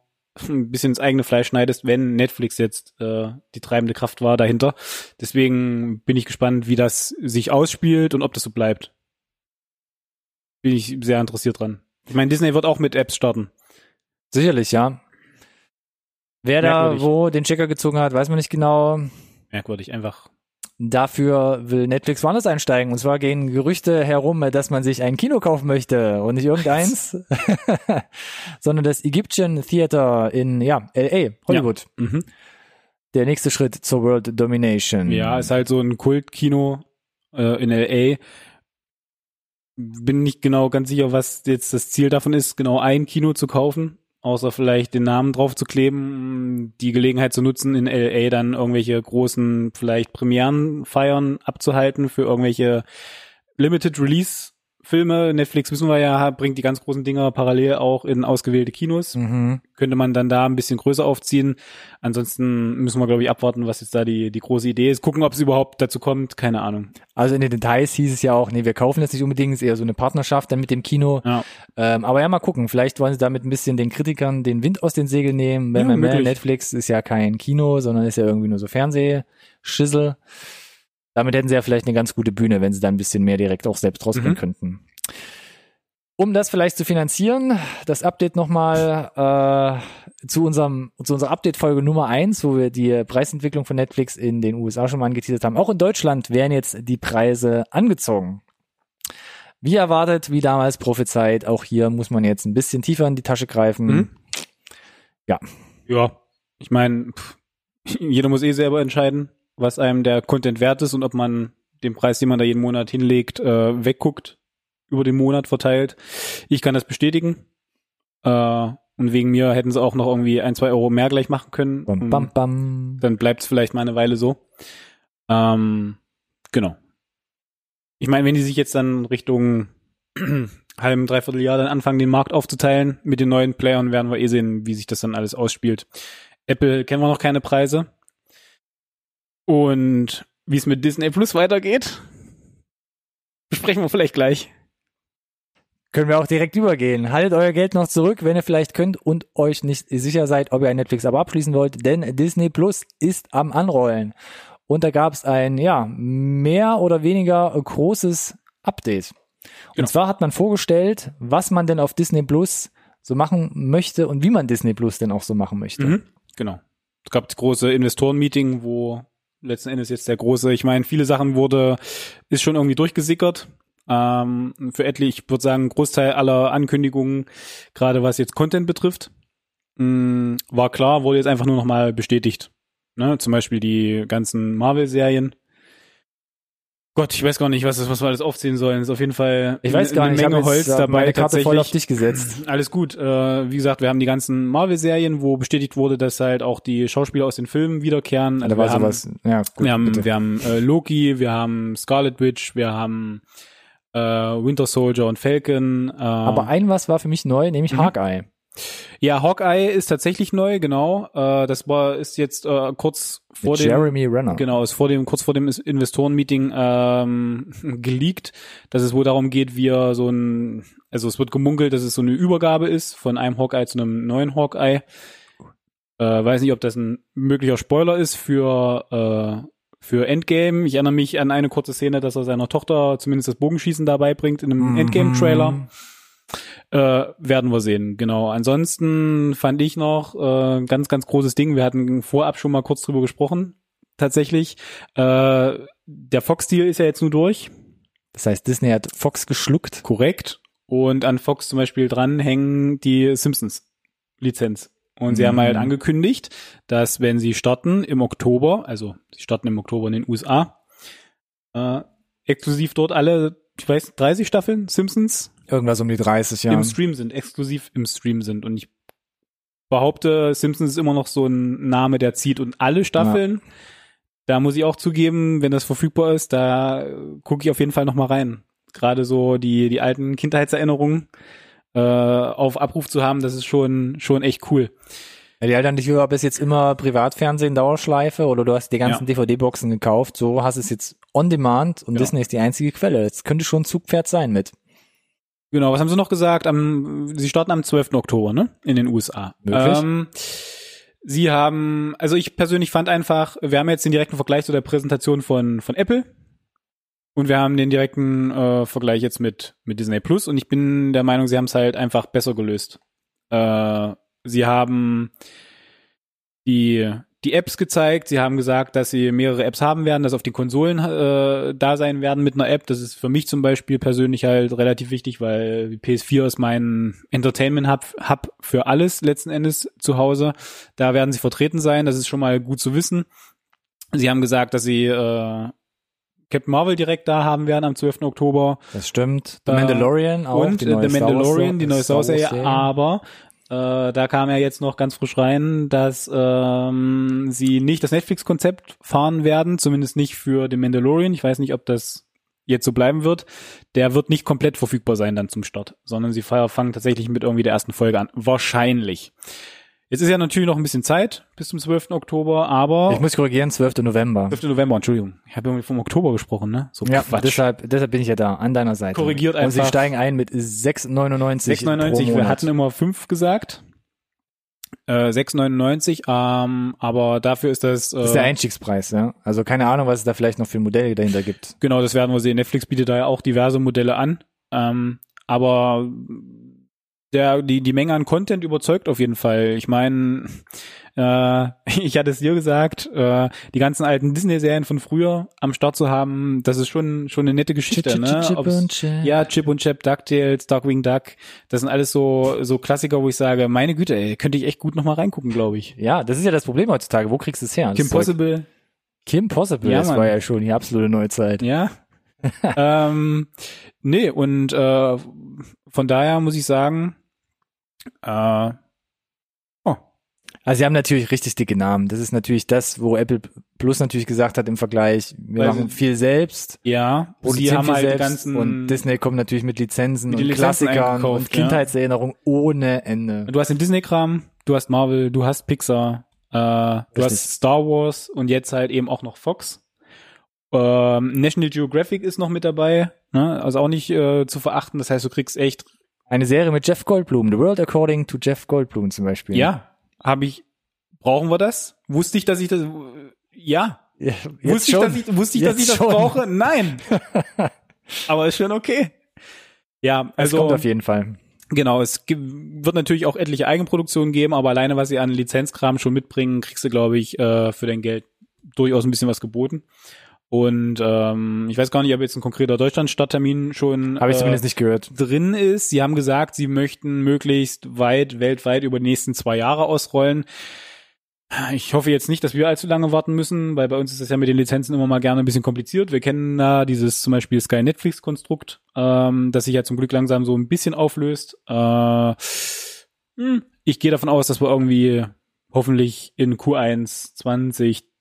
[SPEAKER 2] ein bisschen ins eigene Fleisch schneidest, wenn Netflix jetzt äh, die treibende Kraft war dahinter. Deswegen bin ich gespannt, wie das sich ausspielt und ob das so bleibt. Bin ich sehr interessiert dran. Ich meine, Disney wird auch mit Apps starten.
[SPEAKER 1] Sicherlich, ja. Wer da wo den Checker gezogen hat, weiß man nicht genau.
[SPEAKER 2] Merkwürdig, einfach.
[SPEAKER 1] Dafür will Netflix woanders einsteigen. Und zwar gehen Gerüchte herum, dass man sich ein Kino kaufen möchte und nicht irgendeins, sondern das Egyptian Theater in ja LA, Hollywood. Ja. Mhm. Der nächste Schritt zur World Domination.
[SPEAKER 2] Ja, ist halt so ein Kultkino äh, in LA. Bin nicht genau ganz sicher, was jetzt das Ziel davon ist, genau ein Kino zu kaufen außer vielleicht den Namen drauf zu kleben, die Gelegenheit zu nutzen, in LA dann irgendwelche großen, vielleicht Premieren feiern abzuhalten für irgendwelche Limited Release Filme. Netflix wissen wir ja, bringt die ganz großen Dinger parallel auch in ausgewählte Kinos. Mhm. Könnte man dann da ein bisschen größer aufziehen. Ansonsten müssen wir, glaube ich, abwarten, was jetzt da die, die große Idee ist. Gucken, ob es überhaupt dazu kommt. Keine Ahnung.
[SPEAKER 1] Also in den Details hieß es ja auch, nee, wir kaufen jetzt nicht unbedingt, ist eher so eine Partnerschaft dann mit dem Kino. Ja. Ähm, aber ja, mal gucken. Vielleicht wollen sie damit ein bisschen den Kritikern den Wind aus den Segeln nehmen. Wenn ja, man Netflix ist ja kein Kino, sondern ist ja irgendwie nur so Fernsehschissel. Damit hätten sie ja vielleicht eine ganz gute Bühne, wenn sie dann ein bisschen mehr direkt auch selbst rausbringen mhm. könnten. Um das vielleicht zu finanzieren, das Update nochmal äh, zu unserem zu unserer Update-Folge Nummer eins, wo wir die Preisentwicklung von Netflix in den USA schon mal angeteasert haben. Auch in Deutschland werden jetzt die Preise angezogen. Wie erwartet, wie damals prophezeit, auch hier muss man jetzt ein bisschen tiefer in die Tasche greifen. Mhm. Ja.
[SPEAKER 2] Ja, ich meine, jeder muss eh selber entscheiden, was einem der Content wert ist und ob man den Preis, den man da jeden Monat hinlegt, äh, wegguckt, über den Monat verteilt. Ich kann das bestätigen. Äh, und wegen mir hätten sie auch noch irgendwie ein, zwei Euro mehr gleich machen können.
[SPEAKER 1] Bam, bam, bam.
[SPEAKER 2] Dann bleibt es vielleicht mal eine Weile so. Ähm, genau. Ich meine, wenn die sich jetzt dann Richtung halben, dreiviertel Jahr dann anfangen, den Markt aufzuteilen mit den neuen Playern, werden wir eh sehen, wie sich das dann alles ausspielt. Apple kennen wir noch keine Preise. Und wie es mit Disney Plus weitergeht, besprechen wir vielleicht gleich.
[SPEAKER 1] Können wir auch direkt übergehen. Haltet euer Geld noch zurück, wenn ihr vielleicht könnt und euch nicht sicher seid, ob ihr ein Netflix-Abo abschließen wollt, denn Disney Plus ist am Anrollen. Und da gab es ein, ja, mehr oder weniger großes Update. Genau. Und zwar hat man vorgestellt, was man denn auf Disney Plus so machen möchte und wie man Disney Plus denn auch so machen möchte. Mhm,
[SPEAKER 2] genau. es gab das große Investoren-Meeting, wo letzten Endes jetzt der große, ich meine, viele Sachen wurde, ist schon irgendwie durchgesickert. Ähm, für etlich, ich würde sagen, Großteil aller Ankündigungen, gerade was jetzt Content betrifft, mh, war klar, wurde jetzt einfach nur nochmal bestätigt. Ne? Zum Beispiel die ganzen Marvel-Serien. Gott, ich weiß gar nicht, was, das, was wir alles aufzählen sollen. ist auf jeden Fall
[SPEAKER 1] Ich weiß gar
[SPEAKER 2] eine
[SPEAKER 1] nicht,
[SPEAKER 2] Menge Holz
[SPEAKER 1] jetzt,
[SPEAKER 2] dabei.
[SPEAKER 1] meine Karte
[SPEAKER 2] tatsächlich.
[SPEAKER 1] voll auf dich gesetzt.
[SPEAKER 2] Alles gut. Äh, wie gesagt, wir haben die ganzen Marvel-Serien, wo bestätigt wurde, dass halt auch die Schauspieler aus den Filmen wiederkehren.
[SPEAKER 1] Da
[SPEAKER 2] wir
[SPEAKER 1] war
[SPEAKER 2] haben,
[SPEAKER 1] sowas. Ja, gut,
[SPEAKER 2] wir haben,
[SPEAKER 1] bitte.
[SPEAKER 2] wir haben äh, Loki, wir haben Scarlet Witch, wir haben äh, Winter Soldier und Falcon. Äh,
[SPEAKER 1] Aber ein was war für mich neu, nämlich
[SPEAKER 2] Mhm.
[SPEAKER 1] Hawkeye.
[SPEAKER 2] Ja, Hawkeye ist tatsächlich neu, genau. Äh, das war ist jetzt äh, kurz vor
[SPEAKER 1] Mit
[SPEAKER 2] dem
[SPEAKER 1] Jeremy Renner.
[SPEAKER 2] Genau, ist vor dem, kurz vor dem Investoren-Meeting ähm, geleakt, dass es wohl darum geht, wie er so ein, also es wird gemunkelt, dass es so eine Übergabe ist von einem Hawkeye zu einem neuen Hawkeye. Äh, weiß nicht, ob das ein möglicher Spoiler ist für äh, für Endgame. Ich erinnere mich an eine kurze Szene, dass er seiner Tochter zumindest das Bogenschießen dabei bringt in einem
[SPEAKER 1] Mhm.
[SPEAKER 2] Endgame-Trailer. Äh, werden wir sehen, genau. Ansonsten fand ich noch äh, ganz, ganz großes Ding. Wir hatten vorab schon mal kurz drüber gesprochen. Tatsächlich. Äh, der Fox-Deal ist ja jetzt nur durch.
[SPEAKER 1] Das heißt, Disney hat Fox geschluckt.
[SPEAKER 2] Korrekt. Und an Fox zum Beispiel dran hängen die Simpsons-Lizenz. Und sie
[SPEAKER 1] Mhm.
[SPEAKER 2] haben halt angekündigt, dass wenn sie starten im Oktober, also sie starten im Oktober in den USA, äh, exklusiv dort alle, ich weiß, 30 Staffeln Simpsons
[SPEAKER 1] Irgendwas um die 30, ja.
[SPEAKER 2] im Stream sind, exklusiv im Stream sind. Und ich behaupte, Simpsons ist immer noch so ein Name, der zieht. Und alle Staffeln, da muss ich auch zugeben, wenn das verfügbar ist, da gucke ich auf jeden Fall noch mal rein. Gerade so die, die alten Kindheitserinnerungen äh, auf Abruf zu haben, das ist schon, schon echt cool.
[SPEAKER 1] Ja, die Alternative war bis jetzt immer Privatfernsehen, Dauerschleife oder du hast die ganzen
[SPEAKER 2] Ja.
[SPEAKER 1] DVD-Boxen gekauft. So hast es jetzt on demand und
[SPEAKER 2] Ja.
[SPEAKER 1] Disney ist die einzige Quelle. Das könnte schon ein Zugpferd sein mit.
[SPEAKER 2] Genau, was haben sie noch gesagt? Am, sie starten am 12. Oktober, ne? In den USA.
[SPEAKER 1] Möglich.
[SPEAKER 2] Ähm, sie haben, also ich persönlich fand einfach, wir haben jetzt den direkten Vergleich zu der Präsentation von, von Apple. Und wir haben den direkten äh, Vergleich jetzt mit, mit Disney Plus. Und ich bin der Meinung, sie haben es halt einfach besser gelöst. Äh, sie haben die, die Apps gezeigt. Sie haben gesagt, dass sie mehrere Apps haben werden, dass auf die Konsolen äh, da sein werden mit einer App. Das ist für mich zum Beispiel persönlich halt relativ wichtig, weil die PS4 ist mein Entertainment-Hub Hub für alles letzten Endes zu Hause. Da werden sie vertreten sein. Das ist schon mal gut zu wissen. Sie haben gesagt, dass sie äh, Captain Marvel direkt da haben werden am 12. Oktober.
[SPEAKER 1] Das stimmt. The
[SPEAKER 2] Äh,
[SPEAKER 1] Mandalorian auch.
[SPEAKER 2] und
[SPEAKER 1] die neue
[SPEAKER 2] The Mandalorian, die neue Star
[SPEAKER 1] Star Wars
[SPEAKER 2] Wars-Serie. Aber äh, da kam ja jetzt noch ganz frisch rein, dass ähm, sie nicht das Netflix-Konzept fahren werden, zumindest nicht für The Mandalorian. Ich weiß nicht, ob das jetzt so bleiben wird. Der wird nicht komplett verfügbar sein dann zum Start, sondern sie fangen tatsächlich mit irgendwie der ersten Folge an. Wahrscheinlich. Jetzt ist ja natürlich noch ein bisschen Zeit bis zum 12. Oktober, aber
[SPEAKER 1] Ich muss korrigieren, 12. November.
[SPEAKER 2] 12. November, Entschuldigung. Ich habe irgendwie vom Oktober gesprochen, ne? So
[SPEAKER 1] Ja,
[SPEAKER 2] Quatsch.
[SPEAKER 1] deshalb, deshalb bin ich ja da, an deiner Seite.
[SPEAKER 2] Korrigiert
[SPEAKER 1] Und sie
[SPEAKER 2] einfach.
[SPEAKER 1] steigen ein mit 6,99 pro
[SPEAKER 2] 6,99, wir hatten immer 5 gesagt. Äh, 6,99, ähm, aber dafür ist das, äh,
[SPEAKER 1] Das ist der Einstiegspreis, ja. Also keine Ahnung, was es da vielleicht noch für Modelle dahinter gibt.
[SPEAKER 2] genau, das werden wir sehen. Netflix bietet da ja auch diverse Modelle an, ähm, aber der, die, die Menge an Content überzeugt auf jeden Fall. Ich meine, äh, ich hatte es dir gesagt, äh, die ganzen alten Disney-Serien von früher am Start zu haben, das ist schon, schon eine nette Geschichte, ne?
[SPEAKER 1] Chip
[SPEAKER 2] Ob's-
[SPEAKER 1] und Chap.
[SPEAKER 2] Ja, Chip und Chap, DuckTales, Darkwing Duck, das sind alles so, so Klassiker, wo ich sage, meine Güte, ey, könnte ich echt gut noch mal reingucken, glaube ich.
[SPEAKER 1] Ja, das ist ja das Problem heutzutage. Wo kriegst du es her?
[SPEAKER 2] Kim Possible,
[SPEAKER 1] Kim Possible,
[SPEAKER 2] Ja,
[SPEAKER 1] das
[SPEAKER 2] Mann.
[SPEAKER 1] war ja schon die absolute Neuzeit.
[SPEAKER 2] ja. ähm, nee, und äh, von daher muss ich sagen, äh,
[SPEAKER 1] Also sie haben natürlich richtig dicke Namen. Das ist natürlich das, wo Apple Plus natürlich gesagt hat im Vergleich, wir
[SPEAKER 2] Weil
[SPEAKER 1] machen
[SPEAKER 2] sie-
[SPEAKER 1] viel selbst,
[SPEAKER 2] ja, sie
[SPEAKER 1] produzieren
[SPEAKER 2] haben halt
[SPEAKER 1] selbst
[SPEAKER 2] ganzen,
[SPEAKER 1] und Disney kommt natürlich mit Lizenzen
[SPEAKER 2] Mit
[SPEAKER 1] und
[SPEAKER 2] Lizenzen
[SPEAKER 1] Klassikern und
[SPEAKER 2] ja.
[SPEAKER 1] Kindheitserinnerung ohne Ende.
[SPEAKER 2] du hast den Disney-Kram, du hast Marvel, du hast Pixar, äh, du
[SPEAKER 1] Richtig.
[SPEAKER 2] hast Star Wars und jetzt halt eben auch noch Fox. Ähm, National Geographic ist noch mit dabei, ne? also auch nicht äh, zu verachten. Das heißt, du kriegst echt
[SPEAKER 1] Eine Serie mit Jeff Goldblum, The World According to Jeff Goldblum zum Beispiel.
[SPEAKER 2] Ja, habe ich. Brauchen wir das? Wusste ich, dass ich das. Ja.
[SPEAKER 1] ja
[SPEAKER 2] Wusste ich,
[SPEAKER 1] schon.
[SPEAKER 2] dass ich, wusste ich, dass ich das
[SPEAKER 1] schon.
[SPEAKER 2] brauche? Nein. Aber ist schon okay. Ja,
[SPEAKER 1] Es
[SPEAKER 2] also
[SPEAKER 1] kommt auf jeden Fall.
[SPEAKER 2] Genau, es gibt, wird natürlich auch etliche Eigenproduktionen geben, aber alleine was sie an Lizenzkram schon mitbringen, kriegst du, glaube ich, äh, für dein Geld durchaus ein bisschen was geboten. Und ähm, ich weiß gar nicht, ob jetzt ein konkreter Deutschland-Starttermin schon
[SPEAKER 1] Habe ich
[SPEAKER 2] äh,
[SPEAKER 1] zumindest nicht gehört.
[SPEAKER 2] drin ist. Sie haben gesagt, sie möchten möglichst weit weltweit über die nächsten zwei Jahre ausrollen. Ich hoffe jetzt nicht, dass wir allzu lange warten müssen, weil bei uns ist das ja mit den Lizenzen immer mal gerne ein bisschen kompliziert. Wir kennen da dieses zum Beispiel Sky Netflix Konstrukt, ähm, das sich ja zum Glück langsam so ein bisschen auflöst. Äh, hm, ich gehe davon aus, dass wir irgendwie hoffentlich in Q1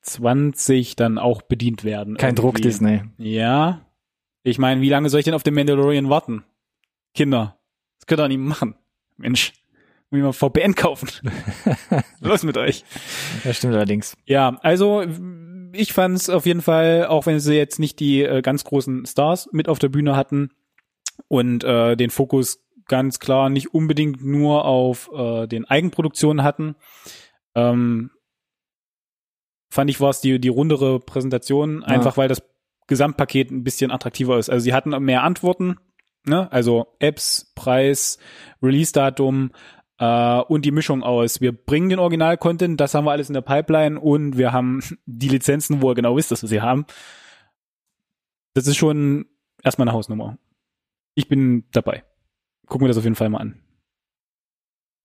[SPEAKER 2] 2020 dann auch bedient werden.
[SPEAKER 1] Kein Druck,
[SPEAKER 2] Irgendwie.
[SPEAKER 1] Disney.
[SPEAKER 2] Ja. Ich meine, wie lange soll ich denn auf den Mandalorian warten? Kinder, das könnt ihr doch nicht machen. Mensch, muss ich mal VPN kaufen. Los mit euch.
[SPEAKER 1] Das stimmt allerdings.
[SPEAKER 2] Ja, also ich fand es auf jeden Fall, auch wenn sie jetzt nicht die äh, ganz großen Stars mit auf der Bühne hatten und äh, den Fokus ganz klar nicht unbedingt nur auf äh, den Eigenproduktionen hatten, ähm, fand ich war es die die rundere Präsentation, einfach weil das Gesamtpaket ein bisschen attraktiver ist. Also sie hatten mehr Antworten, ne? Also Apps, Preis, Release-Datum, äh, und die Mischung aus. Wir bringen den Original-Content, das haben wir alles in der Pipeline und wir haben die Lizenzen, wo ihr genau wisst, dass wir sie haben. Das ist schon erstmal eine Hausnummer. Ich bin dabei. Gucken wir das auf jeden Fall mal an.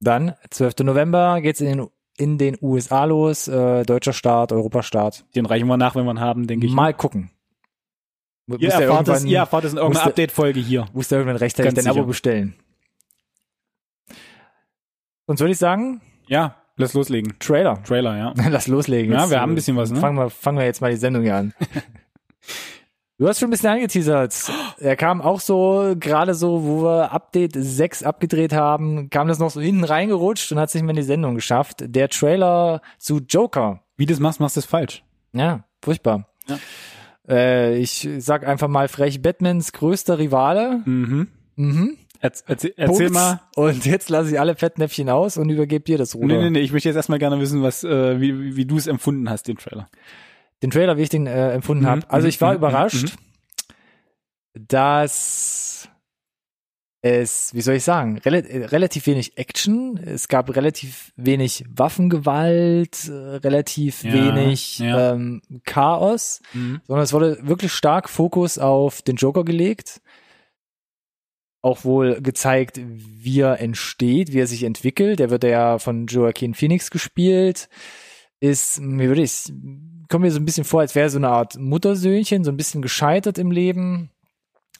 [SPEAKER 1] Dann, 12. November geht's in den, in den USA los. Äh, deutscher Start, Europastart.
[SPEAKER 2] Den reichen wir nach, wenn wir ihn haben, denke ich.
[SPEAKER 1] Mal gucken.
[SPEAKER 2] Ihr
[SPEAKER 1] ja
[SPEAKER 2] erfahrt, es, ihr erfahrt es in irgendeiner Update-Folge hier.
[SPEAKER 1] Musst du irgendwann rechtzeitig dein Abo bestellen. Sonst würde ich sagen,
[SPEAKER 2] Ja, lass loslegen.
[SPEAKER 1] Trailer.
[SPEAKER 2] Trailer, ja.
[SPEAKER 1] Lass loslegen.
[SPEAKER 2] Ja,
[SPEAKER 1] Jetzt,
[SPEAKER 2] wir haben ein bisschen was, ne?
[SPEAKER 1] Fangen wir, fangen wir jetzt mal die Sendung hier an. Du hast schon ein bisschen angeteasert. Er kam auch so, gerade so, wo wir Update 6 abgedreht haben, kam das noch so hinten reingerutscht und hat sich mal in die Sendung geschafft. Der Trailer zu Joker.
[SPEAKER 2] Wie du das machst, machst du es falsch.
[SPEAKER 1] Ja, furchtbar.
[SPEAKER 2] Ja.
[SPEAKER 1] Äh, ich sag einfach mal frech, Batmans größter Rivale.
[SPEAKER 2] Mhm.
[SPEAKER 1] Mhm.
[SPEAKER 2] Erz, erzähl, erzähl mal.
[SPEAKER 1] Und jetzt lasse ich alle Fettnäpfchen aus und übergebe dir das Ruder.
[SPEAKER 2] Nee, nee, nee, ich möchte jetzt erstmal gerne wissen, was, äh, wie, wie du es empfunden hast, den Trailer.
[SPEAKER 1] Den Trailer, wie ich den äh, empfunden
[SPEAKER 2] Mhm,
[SPEAKER 1] habe. Also
[SPEAKER 2] mhm,
[SPEAKER 1] ich war
[SPEAKER 2] mhm,
[SPEAKER 1] überrascht, dass es, wie soll ich sagen, rel relativ wenig Action. Es gab relativ wenig Waffengewalt, äh, relativ
[SPEAKER 2] Ja,
[SPEAKER 1] wenig
[SPEAKER 2] ja.
[SPEAKER 1] Ähm, Chaos, sondern es wurde wirklich stark Fokus auf den Joker gelegt. Auch wohl gezeigt, wie er entsteht, wie er sich entwickelt. Der wird ja von Joaquin Phoenix gespielt. Ist, mir würde ich, kommt mir so ein bisschen vor, als wäre so eine Art Muttersöhnchen, so ein bisschen gescheitert im Leben.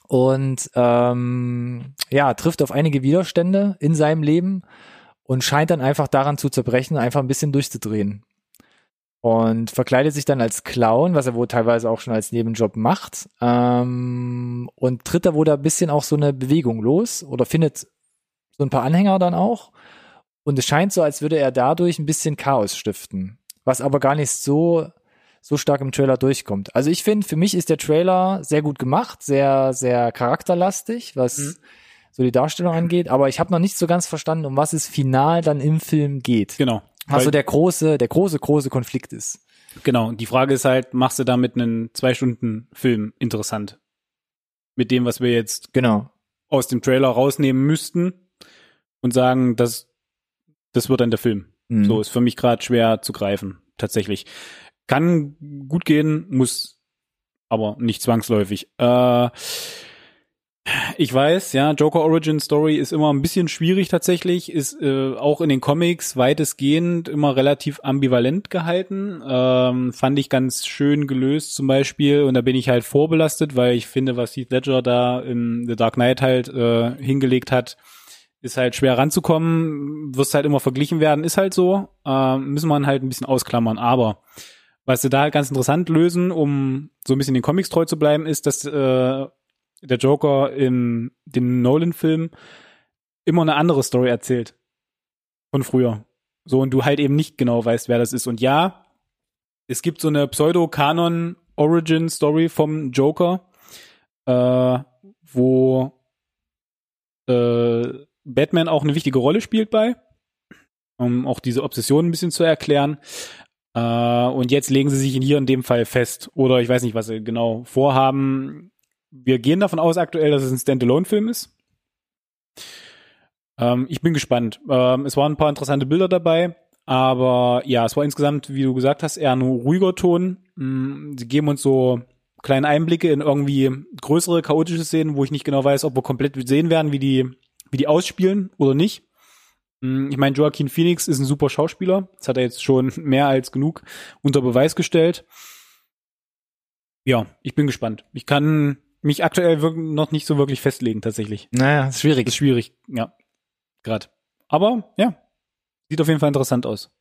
[SPEAKER 1] Und ähm, ja, trifft auf einige Widerstände in seinem Leben und scheint dann einfach daran zu zerbrechen, einfach ein bisschen durchzudrehen. Und verkleidet sich dann als Clown, was er wohl teilweise auch schon als Nebenjob macht. Ähm, und tritt da wohl da ein bisschen auch so eine Bewegung los oder findet so ein paar Anhänger dann auch. Und es scheint so, als würde er dadurch ein bisschen Chaos stiften. Was aber gar nicht so, so stark im Trailer durchkommt. Also ich finde, für mich ist der Trailer sehr gut gemacht, sehr, sehr charakterlastig, was
[SPEAKER 2] Mhm.
[SPEAKER 1] so die Darstellung angeht. Aber ich habe noch nicht so ganz verstanden, um was es final dann im Film geht.
[SPEAKER 2] Genau.
[SPEAKER 1] Was
[SPEAKER 2] Weil-
[SPEAKER 1] so der große, der große, große Konflikt ist.
[SPEAKER 2] Genau. Die Frage ist halt, machst du damit einen zwei Stunden Film interessant? Mit dem, was wir jetzt
[SPEAKER 1] Genau.
[SPEAKER 2] aus dem Trailer rausnehmen müssten und sagen, das, das wird dann der Film.
[SPEAKER 1] Mhm.
[SPEAKER 2] So ist für mich gerade schwer zu greifen, tatsächlich. Kann gut gehen, muss aber nicht zwangsläufig. Äh, ich weiß, ja, Joker Origin Story ist immer ein bisschen schwierig tatsächlich, ist äh, auch in den Comics weitestgehend immer relativ ambivalent gehalten. Ähm, fand ich ganz schön gelöst zum Beispiel und da bin ich halt vorbelastet, weil ich finde, was Heath Ledger da in The Dark Knight halt äh, hingelegt hat, ist halt schwer ranzukommen, wirst halt immer verglichen werden, ist halt so, ähm, müssen man halt ein bisschen ausklammern, aber was sie da halt ganz interessant lösen, um so ein bisschen den Comics treu zu bleiben, ist, dass äh, der Joker in dem Nolan-Film immer eine andere Story erzählt. Von früher. So, und du halt eben nicht genau weißt, wer das ist. Und ja, es gibt so eine Pseudo-Kanon-Origin-Story vom Joker, äh, wo äh, Batman auch eine wichtige Rolle spielt bei, um auch diese Obsession ein bisschen zu erklären. Äh, und jetzt legen sie sich hier in dem Fall fest. Oder ich weiß nicht, was sie genau vorhaben. Wir gehen davon aus aktuell, dass es ein Standalone-Film ist. Ähm, ich bin gespannt. Ähm, es waren ein paar interessante Bilder dabei, aber ja, es war insgesamt, wie du gesagt hast, eher ein ruhiger Ton. Mm, Sie geben uns so kleine Einblicke in irgendwie größere chaotische Szenen, wo ich nicht genau weiß, ob wir komplett sehen werden, wie die, wie die ausspielen oder nicht. Mm, Ich meine, Joaquin Phoenix ist ein super Schauspieler. Das hat er jetzt schon mehr als genug unter Beweis gestellt. Ja, ich bin gespannt. Ich kann mich aktuell noch nicht so wirklich festlegen, tatsächlich.
[SPEAKER 1] Naja, ist schwierig.
[SPEAKER 2] Ist schwierig, ja. Gerade. Aber ja, sieht auf jeden Fall interessant aus.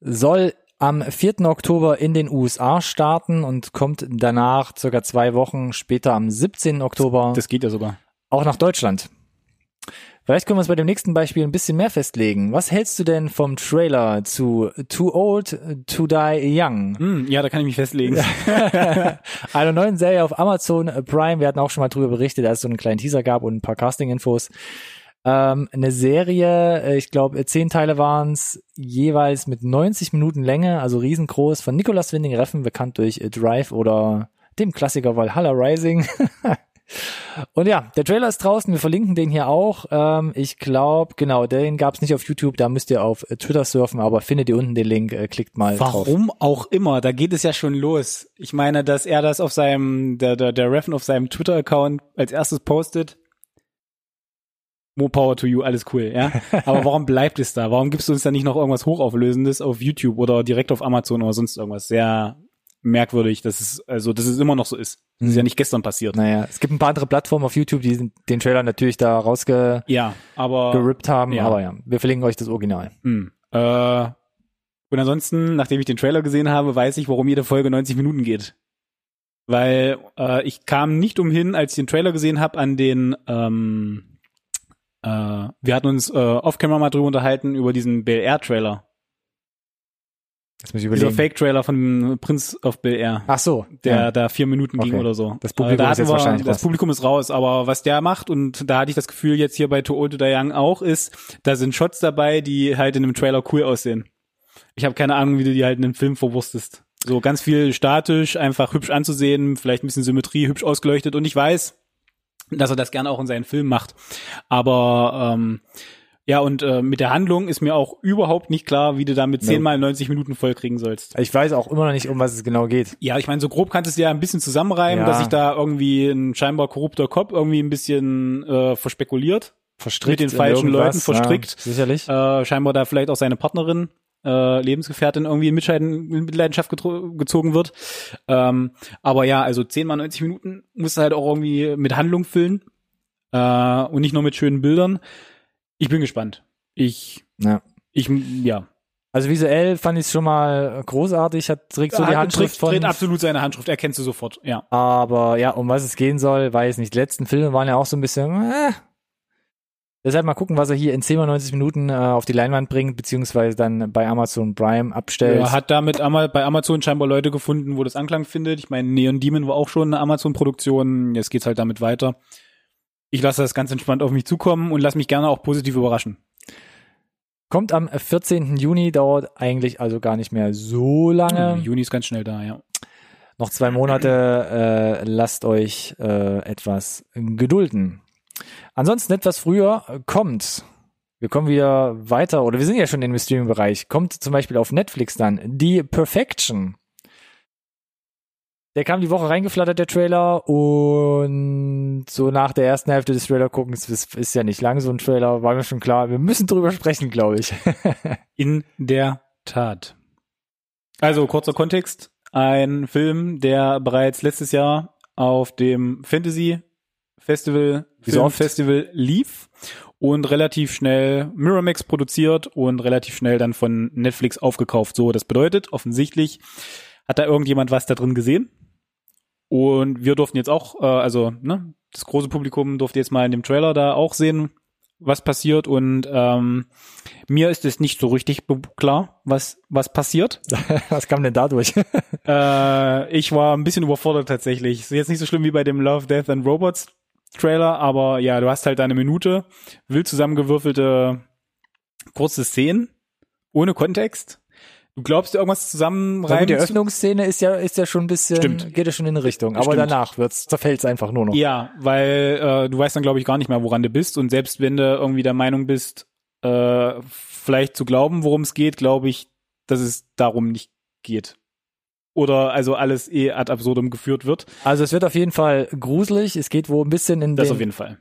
[SPEAKER 1] Soll am 4. Oktober in den USA starten und kommt danach circa zwei Wochen später am 17. Oktober
[SPEAKER 2] Das geht ja sogar.
[SPEAKER 1] auch nach Deutschland. Vielleicht können wir uns bei dem nächsten Beispiel ein bisschen mehr festlegen. Was hältst du denn vom Trailer zu Too Old to Die Young?
[SPEAKER 2] Hm, ja, da kann ich mich festlegen.
[SPEAKER 1] Einer neuen Serie auf Amazon Prime. Wir hatten auch schon mal drüber berichtet, als es so einen kleinen Teaser gab und ein paar Casting-Infos. Ähm, eine Serie, äh, ich glaube, zehn Teile waren es, jeweils mit 90 Minuten Länge, also riesengroß, von Nicolas Winding Reffen, bekannt durch Drive oder dem Klassiker Valhalla Rising. Und ja, der Trailer ist draußen, wir verlinken den hier auch. Ähm, ich glaube, genau, den gab es nicht auf YouTube, da müsst ihr auf äh, Twitter surfen, aber findet ihr unten den Link, äh, klickt mal drauf.
[SPEAKER 2] Warum auch immer, da geht es ja schon los. Ich meine, dass er das auf seinem, der, der, der Reffen auf seinem Twitter-Account als erstes postet. More power to you, alles cool, ja. Aber warum bleibt es da? Warum gibst du uns da nicht noch irgendwas Hochauflösendes auf YouTube oder direkt auf Amazon oder sonst irgendwas? Sehr merkwürdig, dass es, also, dass es immer noch so ist. Das ist ja nicht gestern passiert.
[SPEAKER 1] Naja, es gibt ein paar andere Plattformen auf YouTube, die den Trailer natürlich da rausgerippt
[SPEAKER 2] Ja, aber.
[SPEAKER 1] haben,
[SPEAKER 2] ja.
[SPEAKER 1] aber ja, wir verlinken euch das Original.
[SPEAKER 2] Hm. Äh, und ansonsten, nachdem ich den Trailer gesehen habe, weiß ich, warum jede Folge 90 Minuten geht. Weil äh, ich kam nicht umhin, als ich den Trailer gesehen habe, an den ähm, äh, wir hatten uns äh, off-camera mal drüber unterhalten über diesen Bel Air Trailer.
[SPEAKER 1] Jetzt muss ich
[SPEAKER 2] Dieser
[SPEAKER 1] überlegen.
[SPEAKER 2] Fake-Trailer von Prince of Bel Air.
[SPEAKER 1] Ach so,
[SPEAKER 2] Der
[SPEAKER 1] ja.
[SPEAKER 2] da vier Minuten ging
[SPEAKER 1] Okay.
[SPEAKER 2] oder so.
[SPEAKER 1] Das Publikum
[SPEAKER 2] Äh, da
[SPEAKER 1] ist jetzt
[SPEAKER 2] wir-
[SPEAKER 1] wahrscheinlich
[SPEAKER 2] Das
[SPEAKER 1] raus.
[SPEAKER 2] Publikum ist raus, aber was der macht, und da hatte ich das Gefühl jetzt hier bei Too Old to Die Young auch, ist, da sind Shots dabei, die halt in einem Trailer cool aussehen. Ich habe keine Ahnung, wie du die halt in einem Film verwurstest. So ganz viel statisch, einfach hübsch anzusehen, vielleicht ein bisschen Symmetrie, hübsch ausgeleuchtet. Und ich weiß, dass er das gerne auch in seinen Filmen macht. Aber ähm, ja, und äh, mit der Handlung ist mir auch überhaupt nicht klar, wie du damit zehnmal 90 Minuten vollkriegen sollst.
[SPEAKER 1] Ich weiß auch immer noch nicht, um was es genau geht.
[SPEAKER 2] Ja, ich meine, so grob kannst du es ja ein bisschen zusammenreimen,
[SPEAKER 1] Ja.
[SPEAKER 2] dass sich da irgendwie ein scheinbar korrupter Cop irgendwie ein bisschen äh, verspekuliert,
[SPEAKER 1] Verstrickt
[SPEAKER 2] Mit den falschen Leuten verstrickt.
[SPEAKER 1] Ja, sicherlich.
[SPEAKER 2] äh, scheinbar da vielleicht auch seine Partnerin, äh, Lebensgefährtin irgendwie in Mitleidenschaft gezogen wird. Ähm, aber ja, also 10 mal 90 Minuten musst du halt auch irgendwie mit Handlung füllen äh, und nicht nur mit schönen Bildern. Ich bin gespannt. Ich,
[SPEAKER 1] Ja.
[SPEAKER 2] ich, ja.
[SPEAKER 1] Also visuell fand ich es schon mal großartig, hat trägt so die Handschrift
[SPEAKER 2] trägt,
[SPEAKER 1] von.
[SPEAKER 2] trägt absolut seine Handschrift, erkennst du sofort, ja.
[SPEAKER 1] Aber ja, um was es gehen soll, weiß nicht. Die letzten Filme waren ja auch so ein bisschen. Äh. Deshalb mal gucken, was er hier in 10 mal 90 Minuten äh, auf die Leinwand bringt, beziehungsweise dann bei Amazon Prime abstellt.
[SPEAKER 2] Er hat damit Ama- bei Amazon scheinbar Leute gefunden, wo das Anklang findet. Ich meine, Neon Demon war auch schon eine Amazon-Produktion. Jetzt geht's halt damit weiter. Ich lasse das ganz entspannt auf mich zukommen und lasse mich gerne auch positiv überraschen.
[SPEAKER 1] Kommt am 14. Juni, dauert eigentlich also gar nicht mehr so lange.
[SPEAKER 2] Juni ist ganz schnell da, ja.
[SPEAKER 1] Noch zwei Monate, äh, lasst euch äh, etwas gedulden. Ansonsten etwas früher kommt. Wir kommen wieder weiter, oder wir sind ja schon im Streaming-Bereich. Kommt zum Beispiel auf Netflix dann die Perfection. Der kam die Woche reingeflattert, der Trailer, und so nach der ersten Hälfte des Trailer guckens, das ist ja nicht lang so ein Trailer, war mir schon klar, wir müssen drüber sprechen, glaube ich.
[SPEAKER 2] In der Tat. Also, kurzer Kontext. Ein Film, der bereits letztes Jahr auf dem Fantasy Festival,
[SPEAKER 1] oft.
[SPEAKER 2] Festival lief und relativ schnell Miramax produziert und relativ schnell dann von Netflix aufgekauft. So, das bedeutet, offensichtlich hat da irgendjemand was da drin gesehen. Und wir durften jetzt auch, äh, also ne, das große Publikum durfte jetzt mal in dem Trailer da auch sehen, was passiert. Und ähm, mir ist es nicht so richtig klar, was was passiert.
[SPEAKER 1] Was kam denn dadurch?
[SPEAKER 2] Äh, ich war ein bisschen überfordert tatsächlich. Ist jetzt nicht so schlimm wie bei dem Love, Death and Robots Trailer, aber ja, du hast halt eine Minute, wild zusammengewürfelte kurze Szenen, ohne Kontext, Du glaubst irgendwas
[SPEAKER 1] Aber
[SPEAKER 2] zusammenreimen?
[SPEAKER 1] die Eröffnungsszene ist ja, ist ja schon ein bisschen,
[SPEAKER 2] Stimmt.
[SPEAKER 1] geht ja schon in eine Richtung. Aber
[SPEAKER 2] Stimmt.
[SPEAKER 1] danach wird's, zerfällt's einfach nur noch.
[SPEAKER 2] Ja, weil äh, du weißt dann, glaube ich, gar nicht mehr, woran du bist. Und selbst wenn du irgendwie der Meinung bist, äh, vielleicht zu glauben, worum es geht, glaube ich, dass es darum nicht geht. Oder also alles eh ad absurdum geführt wird.
[SPEAKER 1] Also es wird auf jeden Fall gruselig. Es geht wohl ein bisschen in,
[SPEAKER 2] Das
[SPEAKER 1] den,
[SPEAKER 2] auf jeden Fall.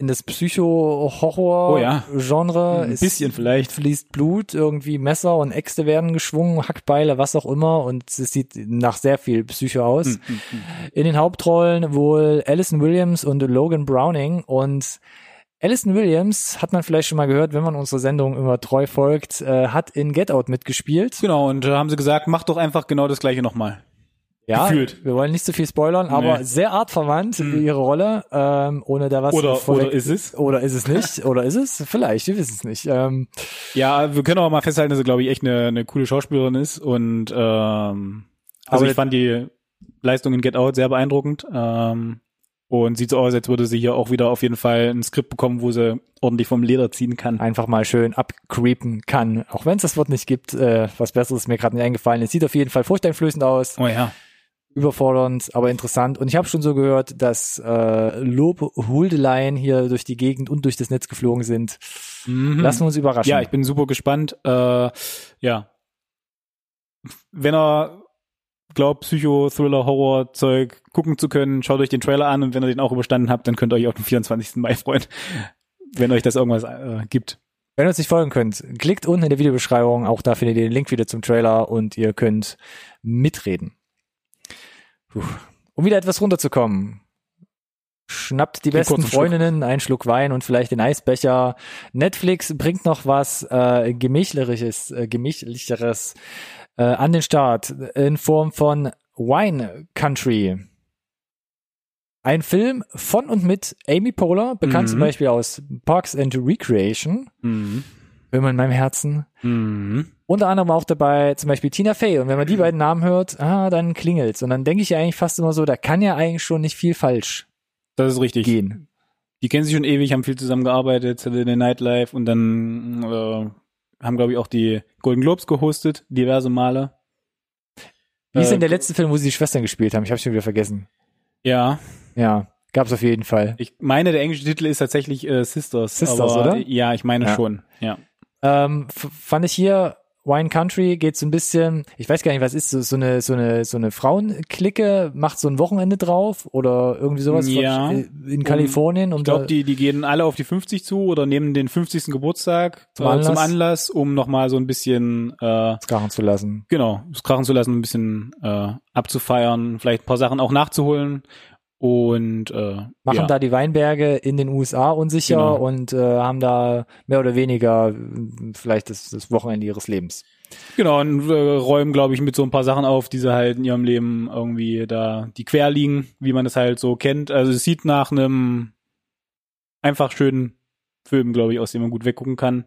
[SPEAKER 1] In das
[SPEAKER 2] Oh ja.
[SPEAKER 1] Psycho-Horror-Genre.
[SPEAKER 2] Ein bisschen vielleicht.
[SPEAKER 1] fließt Blut, irgendwie Messer und Äxte werden geschwungen, Hackbeile, was auch immer. Und es sieht nach sehr viel Psycho aus.
[SPEAKER 2] Hm, hm, hm.
[SPEAKER 1] In den Hauptrollen wohl Alison Williams und Logan Browning. Und Alison Williams hat man vielleicht schon mal gehört, wenn man unsere Sendung immer treu folgt, äh, hat in Get Out mitgespielt.
[SPEAKER 2] Genau, und da haben sie gesagt, mach doch einfach genau das gleiche nochmal.
[SPEAKER 1] Ja,
[SPEAKER 2] Gefühlt.
[SPEAKER 1] wir wollen nicht zu viel spoilern, aber
[SPEAKER 2] Nee.
[SPEAKER 1] sehr artverwandt
[SPEAKER 2] Mhm.
[SPEAKER 1] ihre Rolle, ähm, ohne da was
[SPEAKER 2] Oder,
[SPEAKER 1] vorweg-
[SPEAKER 2] oder ist es?
[SPEAKER 1] oder ist es nicht, oder ist es? Vielleicht, wir wissen es nicht. Ähm,
[SPEAKER 2] Ja, wir können aber mal festhalten, dass sie, glaube ich, echt eine, eine coole Schauspielerin ist. Und ähm, also
[SPEAKER 1] Aber-
[SPEAKER 2] ich fand die Leistung in Get Out sehr beeindruckend. Ähm, und sieht so aus, als würde sie hier auch wieder auf jeden Fall ein Skript bekommen, wo sie ordentlich vom Leder ziehen kann.
[SPEAKER 1] einfach mal schön abcreepen kann, auch wenn es das Wort nicht gibt. Äh, was Besseres ist mir gerade nicht eingefallen. Es sieht auf jeden Fall furchteinflößend aus,
[SPEAKER 2] Oh ja.
[SPEAKER 1] Überfordernd, aber interessant. Und ich habe schon so gehört, dass äh, Lobhuldeleien hier durch die Gegend und durch das Netz geflogen sind.
[SPEAKER 2] Mhm.
[SPEAKER 1] Lassen wir uns überraschen.
[SPEAKER 2] Ja, ich bin super gespannt. Äh, ja. Wenn er glaubt, Psycho, Thriller, Horror, Zeug gucken zu können, schaut euch den Trailer an und wenn ihr den auch überstanden habt, dann könnt ihr euch auf den 24. Mai freuen, wenn euch das irgendwas äh, gibt.
[SPEAKER 1] Wenn ihr uns nicht folgen könnt, klickt unten in der Videobeschreibung. Auch da findet ihr den Link wieder zum Trailer und ihr könnt mitreden. Um wieder etwas runterzukommen. Schnappt die
[SPEAKER 2] Den
[SPEAKER 1] besten
[SPEAKER 2] kurzen Schluck.
[SPEAKER 1] Freundinnen, einen Schluck Wein und vielleicht den Eisbecher. Netflix bringt noch was äh, gemächlicheres, äh, gemächlicheres äh, an den Start in Form von Wine Country. Ein Film von und mit Amy Poehler, bekannt
[SPEAKER 2] Mhm.
[SPEAKER 1] zum Beispiel aus Parks and Recreation.
[SPEAKER 2] Mhm.
[SPEAKER 1] Immer in meinem Herzen.
[SPEAKER 2] Mhm.
[SPEAKER 1] Unter anderem auch dabei zum Beispiel Tina Fey. Und wenn man die beiden Namen hört, ah, dann klingelt's. Und dann denke ich ja eigentlich fast immer so, da kann ja eigentlich schon nicht viel falsch
[SPEAKER 2] Das ist richtig.
[SPEAKER 1] gehen.
[SPEAKER 2] Die kennen sich schon ewig, haben viel zusammengearbeitet, Saturday Night Live und dann äh, haben, glaube ich, auch die Golden Globes gehostet, diverse Male.
[SPEAKER 1] Wie ist
[SPEAKER 2] Äh,
[SPEAKER 1] denn der letzte Film, wo sie die Schwestern gespielt haben? Ich habe schon wieder vergessen.
[SPEAKER 2] Ja,
[SPEAKER 1] Ja, gab's auf jeden Fall.
[SPEAKER 2] ich meine, der englische Titel ist tatsächlich äh, Sisters.
[SPEAKER 1] Sisters,
[SPEAKER 2] aber,
[SPEAKER 1] oder?
[SPEAKER 2] Ja, ich meine
[SPEAKER 1] Ja.
[SPEAKER 2] schon. Ja.
[SPEAKER 1] Ähm, fand ich hier Wine Country geht so ein bisschen, ich weiß gar nicht, was ist so, so eine so eine so eine Frauenklicke macht so ein Wochenende drauf oder irgendwie sowas
[SPEAKER 2] Ja.
[SPEAKER 1] äh, in Kalifornien um
[SPEAKER 2] Ich glaube, die, die gehen alle auf die 50 zu oder nehmen den 50. Geburtstag
[SPEAKER 1] Zum
[SPEAKER 2] äh, zum
[SPEAKER 1] Anlass.
[SPEAKER 2] Anlass, um nochmal so ein bisschen, äh,
[SPEAKER 1] krachen zu lassen.
[SPEAKER 2] genau, es krachen zu lassen, ein bisschen äh, abzufeiern, vielleicht ein paar Sachen auch nachzuholen und äh,
[SPEAKER 1] machen
[SPEAKER 2] ja.
[SPEAKER 1] da die Weinberge in den USA unsicher
[SPEAKER 2] Genau.
[SPEAKER 1] und äh, haben da mehr oder weniger äh, vielleicht das, das Wochenende ihres Lebens.
[SPEAKER 2] Genau, und äh, räumen, glaube ich, mit so ein paar Sachen auf, die sie halt in ihrem Leben irgendwie da, die quer liegen, wie man das halt so kennt. Also es sieht nach einem einfach schönen Film, glaube ich, aus dem man gut weggucken kann.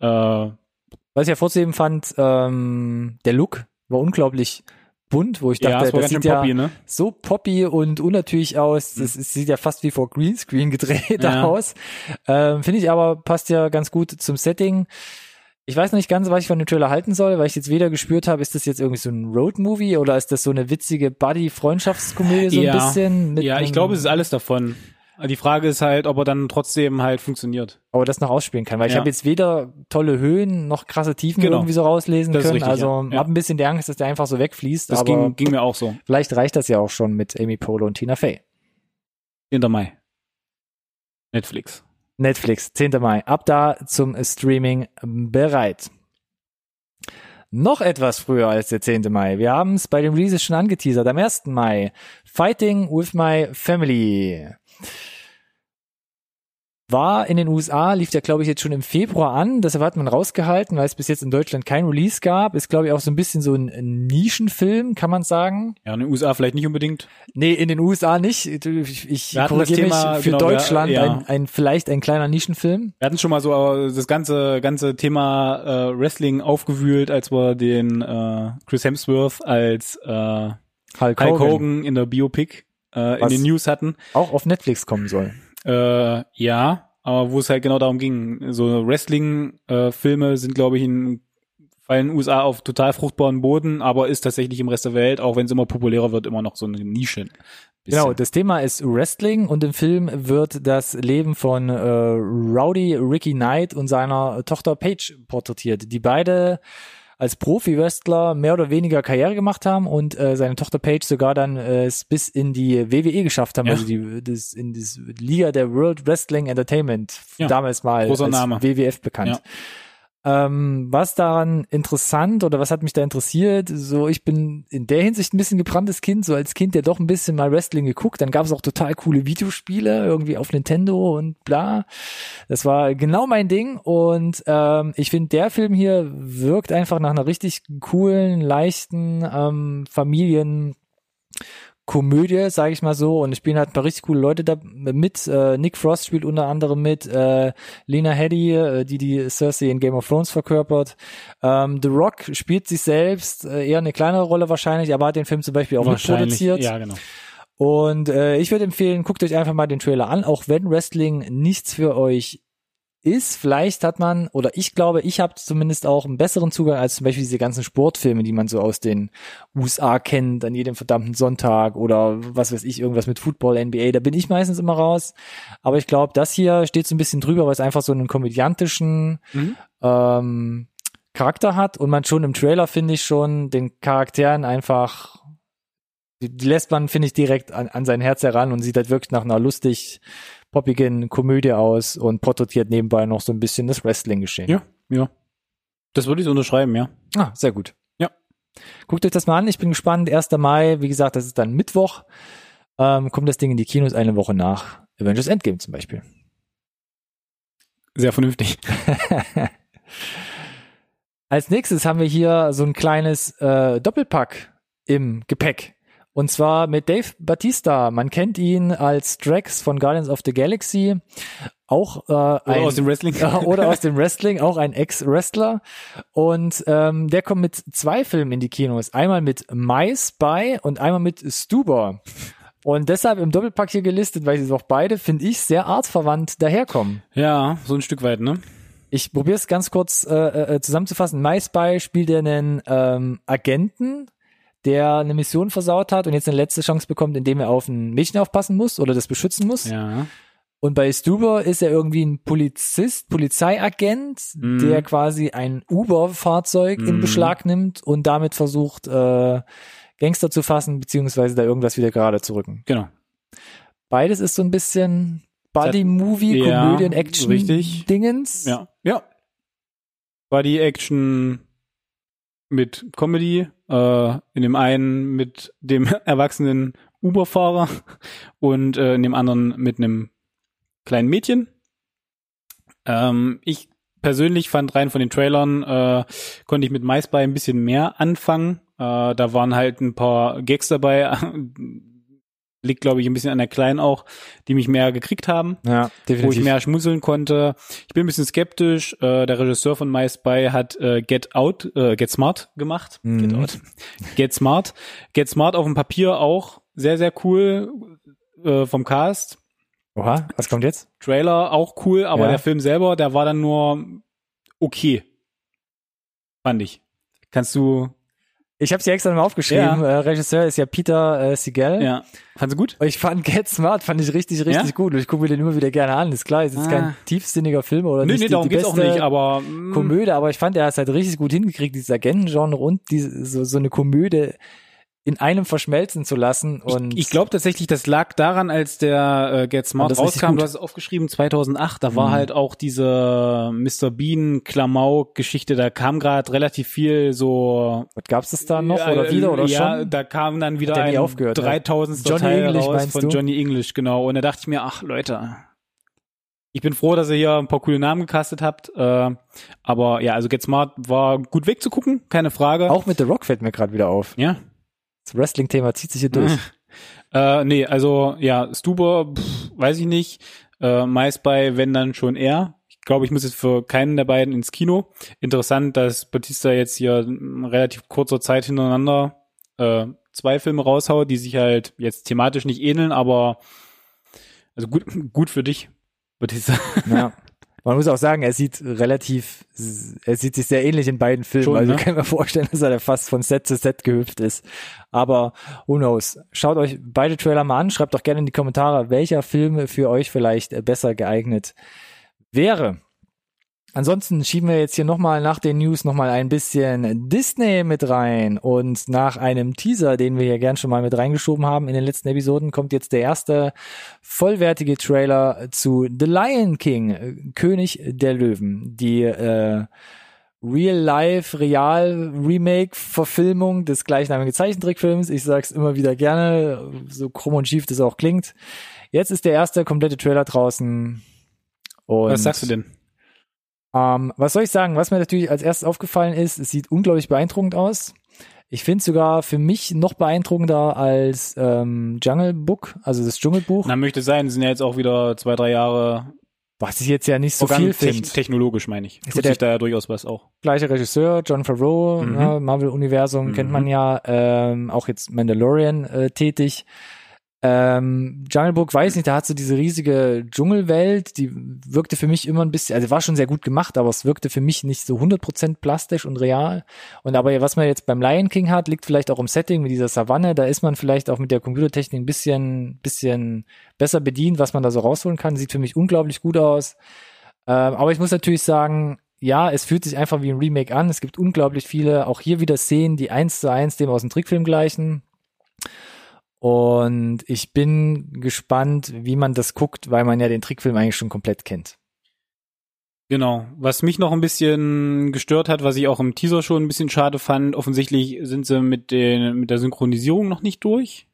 [SPEAKER 2] Äh,
[SPEAKER 1] Was ich hervorzuheben fand, ähm, der Look war unglaublich bunt, wo ich
[SPEAKER 2] ja,
[SPEAKER 1] dachte,
[SPEAKER 2] war
[SPEAKER 1] das
[SPEAKER 2] schön
[SPEAKER 1] sieht ja
[SPEAKER 2] poppy, ne?
[SPEAKER 1] so poppy und unnatürlich aus. Das ist, sieht ja fast wie vor Greenscreen gedreht
[SPEAKER 2] Ja.
[SPEAKER 1] aus. Ähm, Finde ich aber, passt ja ganz gut zum Setting. Ich weiß noch nicht ganz, was ich von dem Trailer halten soll, weil ich jetzt weder gespürt habe, ist das jetzt irgendwie so ein Road-Movie oder ist das so eine witzige Buddy-Freundschaftskomödie so
[SPEAKER 2] Ja.
[SPEAKER 1] ein bisschen? Mit
[SPEAKER 2] Ja, ich glaube, es ist alles davon. Die Frage ist halt, ob er dann trotzdem halt funktioniert.
[SPEAKER 1] aber das noch ausspielen kann, weil ich
[SPEAKER 2] Ja.
[SPEAKER 1] habe jetzt weder tolle Höhen noch krasse Tiefen
[SPEAKER 2] Genau.
[SPEAKER 1] irgendwie so rauslesen
[SPEAKER 2] Das
[SPEAKER 1] können.
[SPEAKER 2] richtig,
[SPEAKER 1] also
[SPEAKER 2] ja. Ja.
[SPEAKER 1] hab ein bisschen die Angst, dass der einfach so wegfließt,
[SPEAKER 2] Das
[SPEAKER 1] aber
[SPEAKER 2] ging, ging mir auch so.
[SPEAKER 1] vielleicht reicht das ja auch schon mit Amy Polo und Tina Fey.
[SPEAKER 2] 10. Mai. Netflix.
[SPEAKER 1] Netflix, 10. Mai. Ab da zum Streaming bereit. Noch etwas früher als der 10. Mai. Wir haben es bei dem Release schon angeteasert. Am 1. Mai. Fighting with my family. War in den USA, lief der glaube ich jetzt schon im Februar an. Deshalb hat man rausgehalten, weil es bis jetzt in Deutschland kein Release gab. Ist glaube ich auch so ein bisschen so ein Nischenfilm, kann man sagen.
[SPEAKER 2] Ja, in den USA vielleicht nicht unbedingt.
[SPEAKER 1] Nee, in den USA nicht. Ich, ich korrigiere
[SPEAKER 2] Thema,
[SPEAKER 1] mich für
[SPEAKER 2] genau,
[SPEAKER 1] Deutschland
[SPEAKER 2] ja, ja.
[SPEAKER 1] Ein, ein vielleicht ein kleiner Nischenfilm.
[SPEAKER 2] Wir hatten schon mal so äh, das ganze ganze Thema äh, Wrestling aufgewühlt, als wir den äh, Chris Hemsworth als äh,
[SPEAKER 1] Hulk,
[SPEAKER 2] Hulk
[SPEAKER 1] Hogan,
[SPEAKER 2] Hogan in der Biopic äh, in den News hatten.
[SPEAKER 1] auch auf Netflix kommen soll.
[SPEAKER 2] Äh, ja, aber wo es halt genau darum ging. So Wrestling-Filme sind, glaube ich, in den USA auf total fruchtbaren Boden, aber ist tatsächlich im Rest der Welt, auch wenn es immer populärer wird, immer noch so eine Nische. Bisschen.
[SPEAKER 1] Genau, das Thema ist Wrestling und im Film wird das Leben von äh, Rowdy Ricky Knight und seiner Tochter Paige porträtiert, die beide als Profi-Wrestler mehr oder weniger Karriere gemacht haben und äh, seine Tochter Paige sogar dann äh, es bis in die WWE geschafft haben,
[SPEAKER 2] Ja.
[SPEAKER 1] also die das in das Liga der World Wrestling Entertainment,
[SPEAKER 2] Ja,
[SPEAKER 1] damals mal
[SPEAKER 2] großer
[SPEAKER 1] als
[SPEAKER 2] Name.
[SPEAKER 1] WWF bekannt.
[SPEAKER 2] Ja.
[SPEAKER 1] Ähm, was daran interessant oder was hat mich da interessiert? So, ich bin in der Hinsicht ein bisschen gebranntes Kind, so als Kind, der doch ein bisschen mal Wrestling geguckt. Dann gab es auch total coole Videospiele, irgendwie auf Nintendo und bla. Das war genau mein Ding. Und ähm, ich finde, der Film hier wirkt einfach nach einer richtig coolen, leichten ähm, Familien. Komödie, sage ich mal so, und es spielen halt ein paar richtig coole Leute da mit. Äh, Nick Frost spielt unter anderem mit, äh, Lena Headey, äh, die die Cersei in Game of Thrones verkörpert. Ähm, The Rock spielt sich selbst, äh, eher eine kleinere Rolle wahrscheinlich, aber hat den Film zum Beispiel auch mitproduziert.
[SPEAKER 2] Ja, genau.
[SPEAKER 1] Und äh, ich würde empfehlen, guckt euch einfach mal den Trailer an, auch wenn Wrestling nichts für euch ist. Vielleicht hat man, oder ich glaube, ich habe zumindest auch einen besseren Zugang als zum Beispiel diese ganzen Sportfilme, die man so aus den USA kennt, an jedem verdammten Sonntag oder was weiß ich, irgendwas mit Football, NBA. Da bin ich meistens immer raus. Aber ich glaube, das hier steht so ein bisschen drüber, weil es einfach so einen komödiantischen
[SPEAKER 2] Mhm.
[SPEAKER 1] ähm, Charakter hat und man schon im Trailer, finde ich, schon den Charakteren einfach die, die lässt man, finde ich, direkt an, an sein Herz heran und sieht halt wirklich nach einer lustig poppigen Komödie aus und porträtiert nebenbei noch so ein bisschen das Wrestling-Geschehen.
[SPEAKER 2] Ja, ja. Das würde ich so unterschreiben, ja.
[SPEAKER 1] Ah, sehr gut.
[SPEAKER 2] Ja.
[SPEAKER 1] Guckt euch das mal an. Ich bin gespannt. 1. Mai, wie gesagt, das ist dann Mittwoch. Ähm, kommt das Ding in die Kinos eine Woche nach Avengers Endgame zum Beispiel.
[SPEAKER 2] Sehr vernünftig.
[SPEAKER 1] Als nächstes haben wir hier so ein kleines äh, Doppelpack im Gepäck. Und zwar mit Dave Batista. Man kennt ihn als Drax von Guardians of the Galaxy. Auch äh,
[SPEAKER 2] Oder
[SPEAKER 1] ein,
[SPEAKER 2] aus dem Wrestling.
[SPEAKER 1] Ja, oder aus dem Wrestling, auch ein Ex-Wrestler. Und ähm, der kommt mit zwei Filmen in die Kinos. Einmal mit My Spy und einmal mit Stuber. Und deshalb im Doppelpack hier gelistet, weil sie doch beide, finde ich, sehr artverwandt daherkommen.
[SPEAKER 2] Ja, so ein Stück weit, ne?
[SPEAKER 1] Ich probiere es ganz kurz äh, äh, zusammenzufassen. My Spy spielt er einen ähm, Agenten, der eine Mission versaut hat und jetzt eine letzte Chance bekommt, indem er auf ein Mädchen aufpassen muss oder das beschützen muss.
[SPEAKER 2] Ja.
[SPEAKER 1] Und bei Stuber ist er irgendwie ein Polizist, Polizeiagent,
[SPEAKER 2] Mhm.
[SPEAKER 1] der quasi ein Uber-Fahrzeug in
[SPEAKER 2] Mhm.
[SPEAKER 1] Beschlag nimmt und damit versucht, äh, Gangster zu fassen, beziehungsweise da irgendwas wieder gerade zu rücken.
[SPEAKER 2] Genau.
[SPEAKER 1] Beides ist so ein bisschen Buddy-Movie,
[SPEAKER 2] Ja,
[SPEAKER 1] Komödien, Action,
[SPEAKER 2] richtig.
[SPEAKER 1] Dingens.
[SPEAKER 2] Ja. Ja. War die Action mit Comedy, äh, in dem einen mit dem erwachsenen Uber-Fahrer und äh, in dem anderen mit einem kleinen Mädchen. Ähm, ich persönlich fand rein von den Trailern, äh, konnte ich mit MySpy ein bisschen mehr anfangen. Äh, da waren halt ein paar Gags dabei, liegt glaube ich ein bisschen an der Kleinen auch, die mich mehr gekriegt haben
[SPEAKER 1] Ja,
[SPEAKER 2] wo ich
[SPEAKER 1] definitiv.
[SPEAKER 2] mehr schmunzeln konnte. Ich bin ein bisschen skeptisch. Äh, der Regisseur von My Spy hat äh, Get Out, äh, Get Smart gemacht.
[SPEAKER 1] Mhm.
[SPEAKER 2] Get Out. Get Smart. Get Smart auf dem Papier auch sehr, sehr cool äh, vom Cast.
[SPEAKER 1] Oha, was kommt jetzt?
[SPEAKER 2] Trailer auch cool, aber
[SPEAKER 1] Ja.
[SPEAKER 2] der Film selber, der war dann nur okay. Fand ich. Kannst du,
[SPEAKER 1] Ich habe sie extra mal aufgeschrieben. Äh, Regisseur ist ja Peter äh, Siegel.
[SPEAKER 2] ja, fandst du gut?
[SPEAKER 1] Ich fand Get Smart, fand ich richtig, richtig
[SPEAKER 2] Ja?
[SPEAKER 1] gut. Und ich gucke mir den immer wieder gerne an. Ist klar, ist jetzt
[SPEAKER 2] Ah.
[SPEAKER 1] kein tiefsinniger Film oder
[SPEAKER 2] Nee,
[SPEAKER 1] nicht
[SPEAKER 2] nee,
[SPEAKER 1] die,
[SPEAKER 2] darum
[SPEAKER 1] die
[SPEAKER 2] geht's auch
[SPEAKER 1] beste
[SPEAKER 2] nicht, aber mm,
[SPEAKER 1] Komödie, aber ich fand, er hat es halt richtig gut hingekriegt, dieses Agentengenre und diese, so, so eine Komödie in einem verschmelzen zu lassen. Und
[SPEAKER 2] Ich, ich glaube tatsächlich, das lag daran, als der äh, Get Smart rauskam. Du hast es aufgeschrieben, 2008. Da war
[SPEAKER 1] Mhm.
[SPEAKER 2] halt auch diese Mr. Bean Klamauk-Geschichte. Da kam gerade relativ viel so.
[SPEAKER 1] was gab's das da noch
[SPEAKER 2] Ja,
[SPEAKER 1] oder wieder oder
[SPEAKER 2] ja,
[SPEAKER 1] schon?
[SPEAKER 2] da kam dann wieder ein
[SPEAKER 1] aufgehört, ne?
[SPEAKER 2] 3000.
[SPEAKER 1] Johnny
[SPEAKER 2] Teil
[SPEAKER 1] English,
[SPEAKER 2] raus von
[SPEAKER 1] du?
[SPEAKER 2] Johnny English, genau. Und da dachte ich mir, ach Leute, ich bin froh, dass ihr hier ein paar coole Namen gecastet habt. Äh, aber ja, also Get Smart war gut wegzugucken, keine Frage.
[SPEAKER 1] Auch mit The Rock fällt mir gerade wieder auf.
[SPEAKER 2] ja.
[SPEAKER 1] Das Wrestling-Thema zieht sich hier durch.
[SPEAKER 2] Äh, nee, also ja, Stuber, pff, weiß ich nicht. Äh, meist bei, wenn dann schon er. Ich glaube, ich muss jetzt für keinen der beiden ins Kino. Interessant, dass Batista jetzt hier relativ kurzer Zeit hintereinander äh, zwei Filme raushaut, die sich halt jetzt thematisch nicht ähneln, aber also gut, gut für dich, Batista.
[SPEAKER 1] Ja. Man muss auch sagen, er sieht relativ, er sieht sich sehr ähnlich in beiden Filmen.
[SPEAKER 2] Schon,
[SPEAKER 1] also
[SPEAKER 2] ne?
[SPEAKER 1] kann mir vorstellen, dass er fast von Set zu Set gehüpft ist. Aber who knows? Schaut euch beide Trailer mal an. Schreibt doch gerne in die Kommentare, welcher Film für euch vielleicht besser geeignet wäre. Ansonsten schieben wir jetzt hier nochmal nach den News nochmal ein bisschen Disney mit rein und nach einem Teaser, den wir hier gern schon mal mit reingeschoben haben in den letzten Episoden, kommt jetzt der erste vollwertige Trailer zu The Lion King, äh, König der Löwen, die äh, Real-Life, Real-Remake-Verfilmung des gleichnamigen Zeichentrickfilms. Ich sag's immer wieder gerne, so krumm und schief das auch klingt. Jetzt ist der erste komplette Trailer draußen. Und
[SPEAKER 2] Was sagst du denn?
[SPEAKER 1] Ähm, was soll ich sagen? Was mir natürlich als erstes aufgefallen ist, es sieht unglaublich beeindruckend aus. Ich finde sogar für mich noch beeindruckender als ähm, Jungle Book, also das Dschungelbuch,
[SPEAKER 2] Na, möchte sein, sind ja jetzt auch wieder zwei, drei Jahre
[SPEAKER 1] was ich jetzt ja nicht so viel finde.
[SPEAKER 2] technologisch, meine ich.
[SPEAKER 1] Ist
[SPEAKER 2] Tut
[SPEAKER 1] ja
[SPEAKER 2] sich da ja durchaus was auch.
[SPEAKER 1] Gleicher Regisseur, John Favreau,
[SPEAKER 2] Mhm.
[SPEAKER 1] ne, Marvel-Universum
[SPEAKER 2] Mhm.
[SPEAKER 1] kennt man ja, ähm, auch jetzt Mandalorian äh, tätig. Ähm, Jungle Book, weiß nicht, da hat so diese riesige Dschungelwelt, die wirkte für mich immer ein bisschen, also war schon sehr gut gemacht, aber es wirkte für mich nicht so 100% plastisch und real. Und aber was man jetzt beim Lion King hat, liegt vielleicht auch im Setting mit dieser Savanne, da ist man vielleicht auch mit der Computertechnik ein bisschen, bisschen besser bedient, was man da so rausholen kann, sieht für mich unglaublich gut aus. Ähm, aber ich muss natürlich sagen, ja, es fühlt sich einfach wie ein Remake an. Es gibt unglaublich viele, auch hier wieder Szenen, die eins zu eins dem aus dem Trickfilm gleichen. Und ich bin gespannt, wie man das guckt, weil man ja den Trickfilm eigentlich schon komplett kennt.
[SPEAKER 2] Genau. Was mich noch ein bisschen gestört hat, was ich auch im Teaser schon ein bisschen schade fand, offensichtlich sind sie mit, den, mit der Synchronisierung noch nicht durch.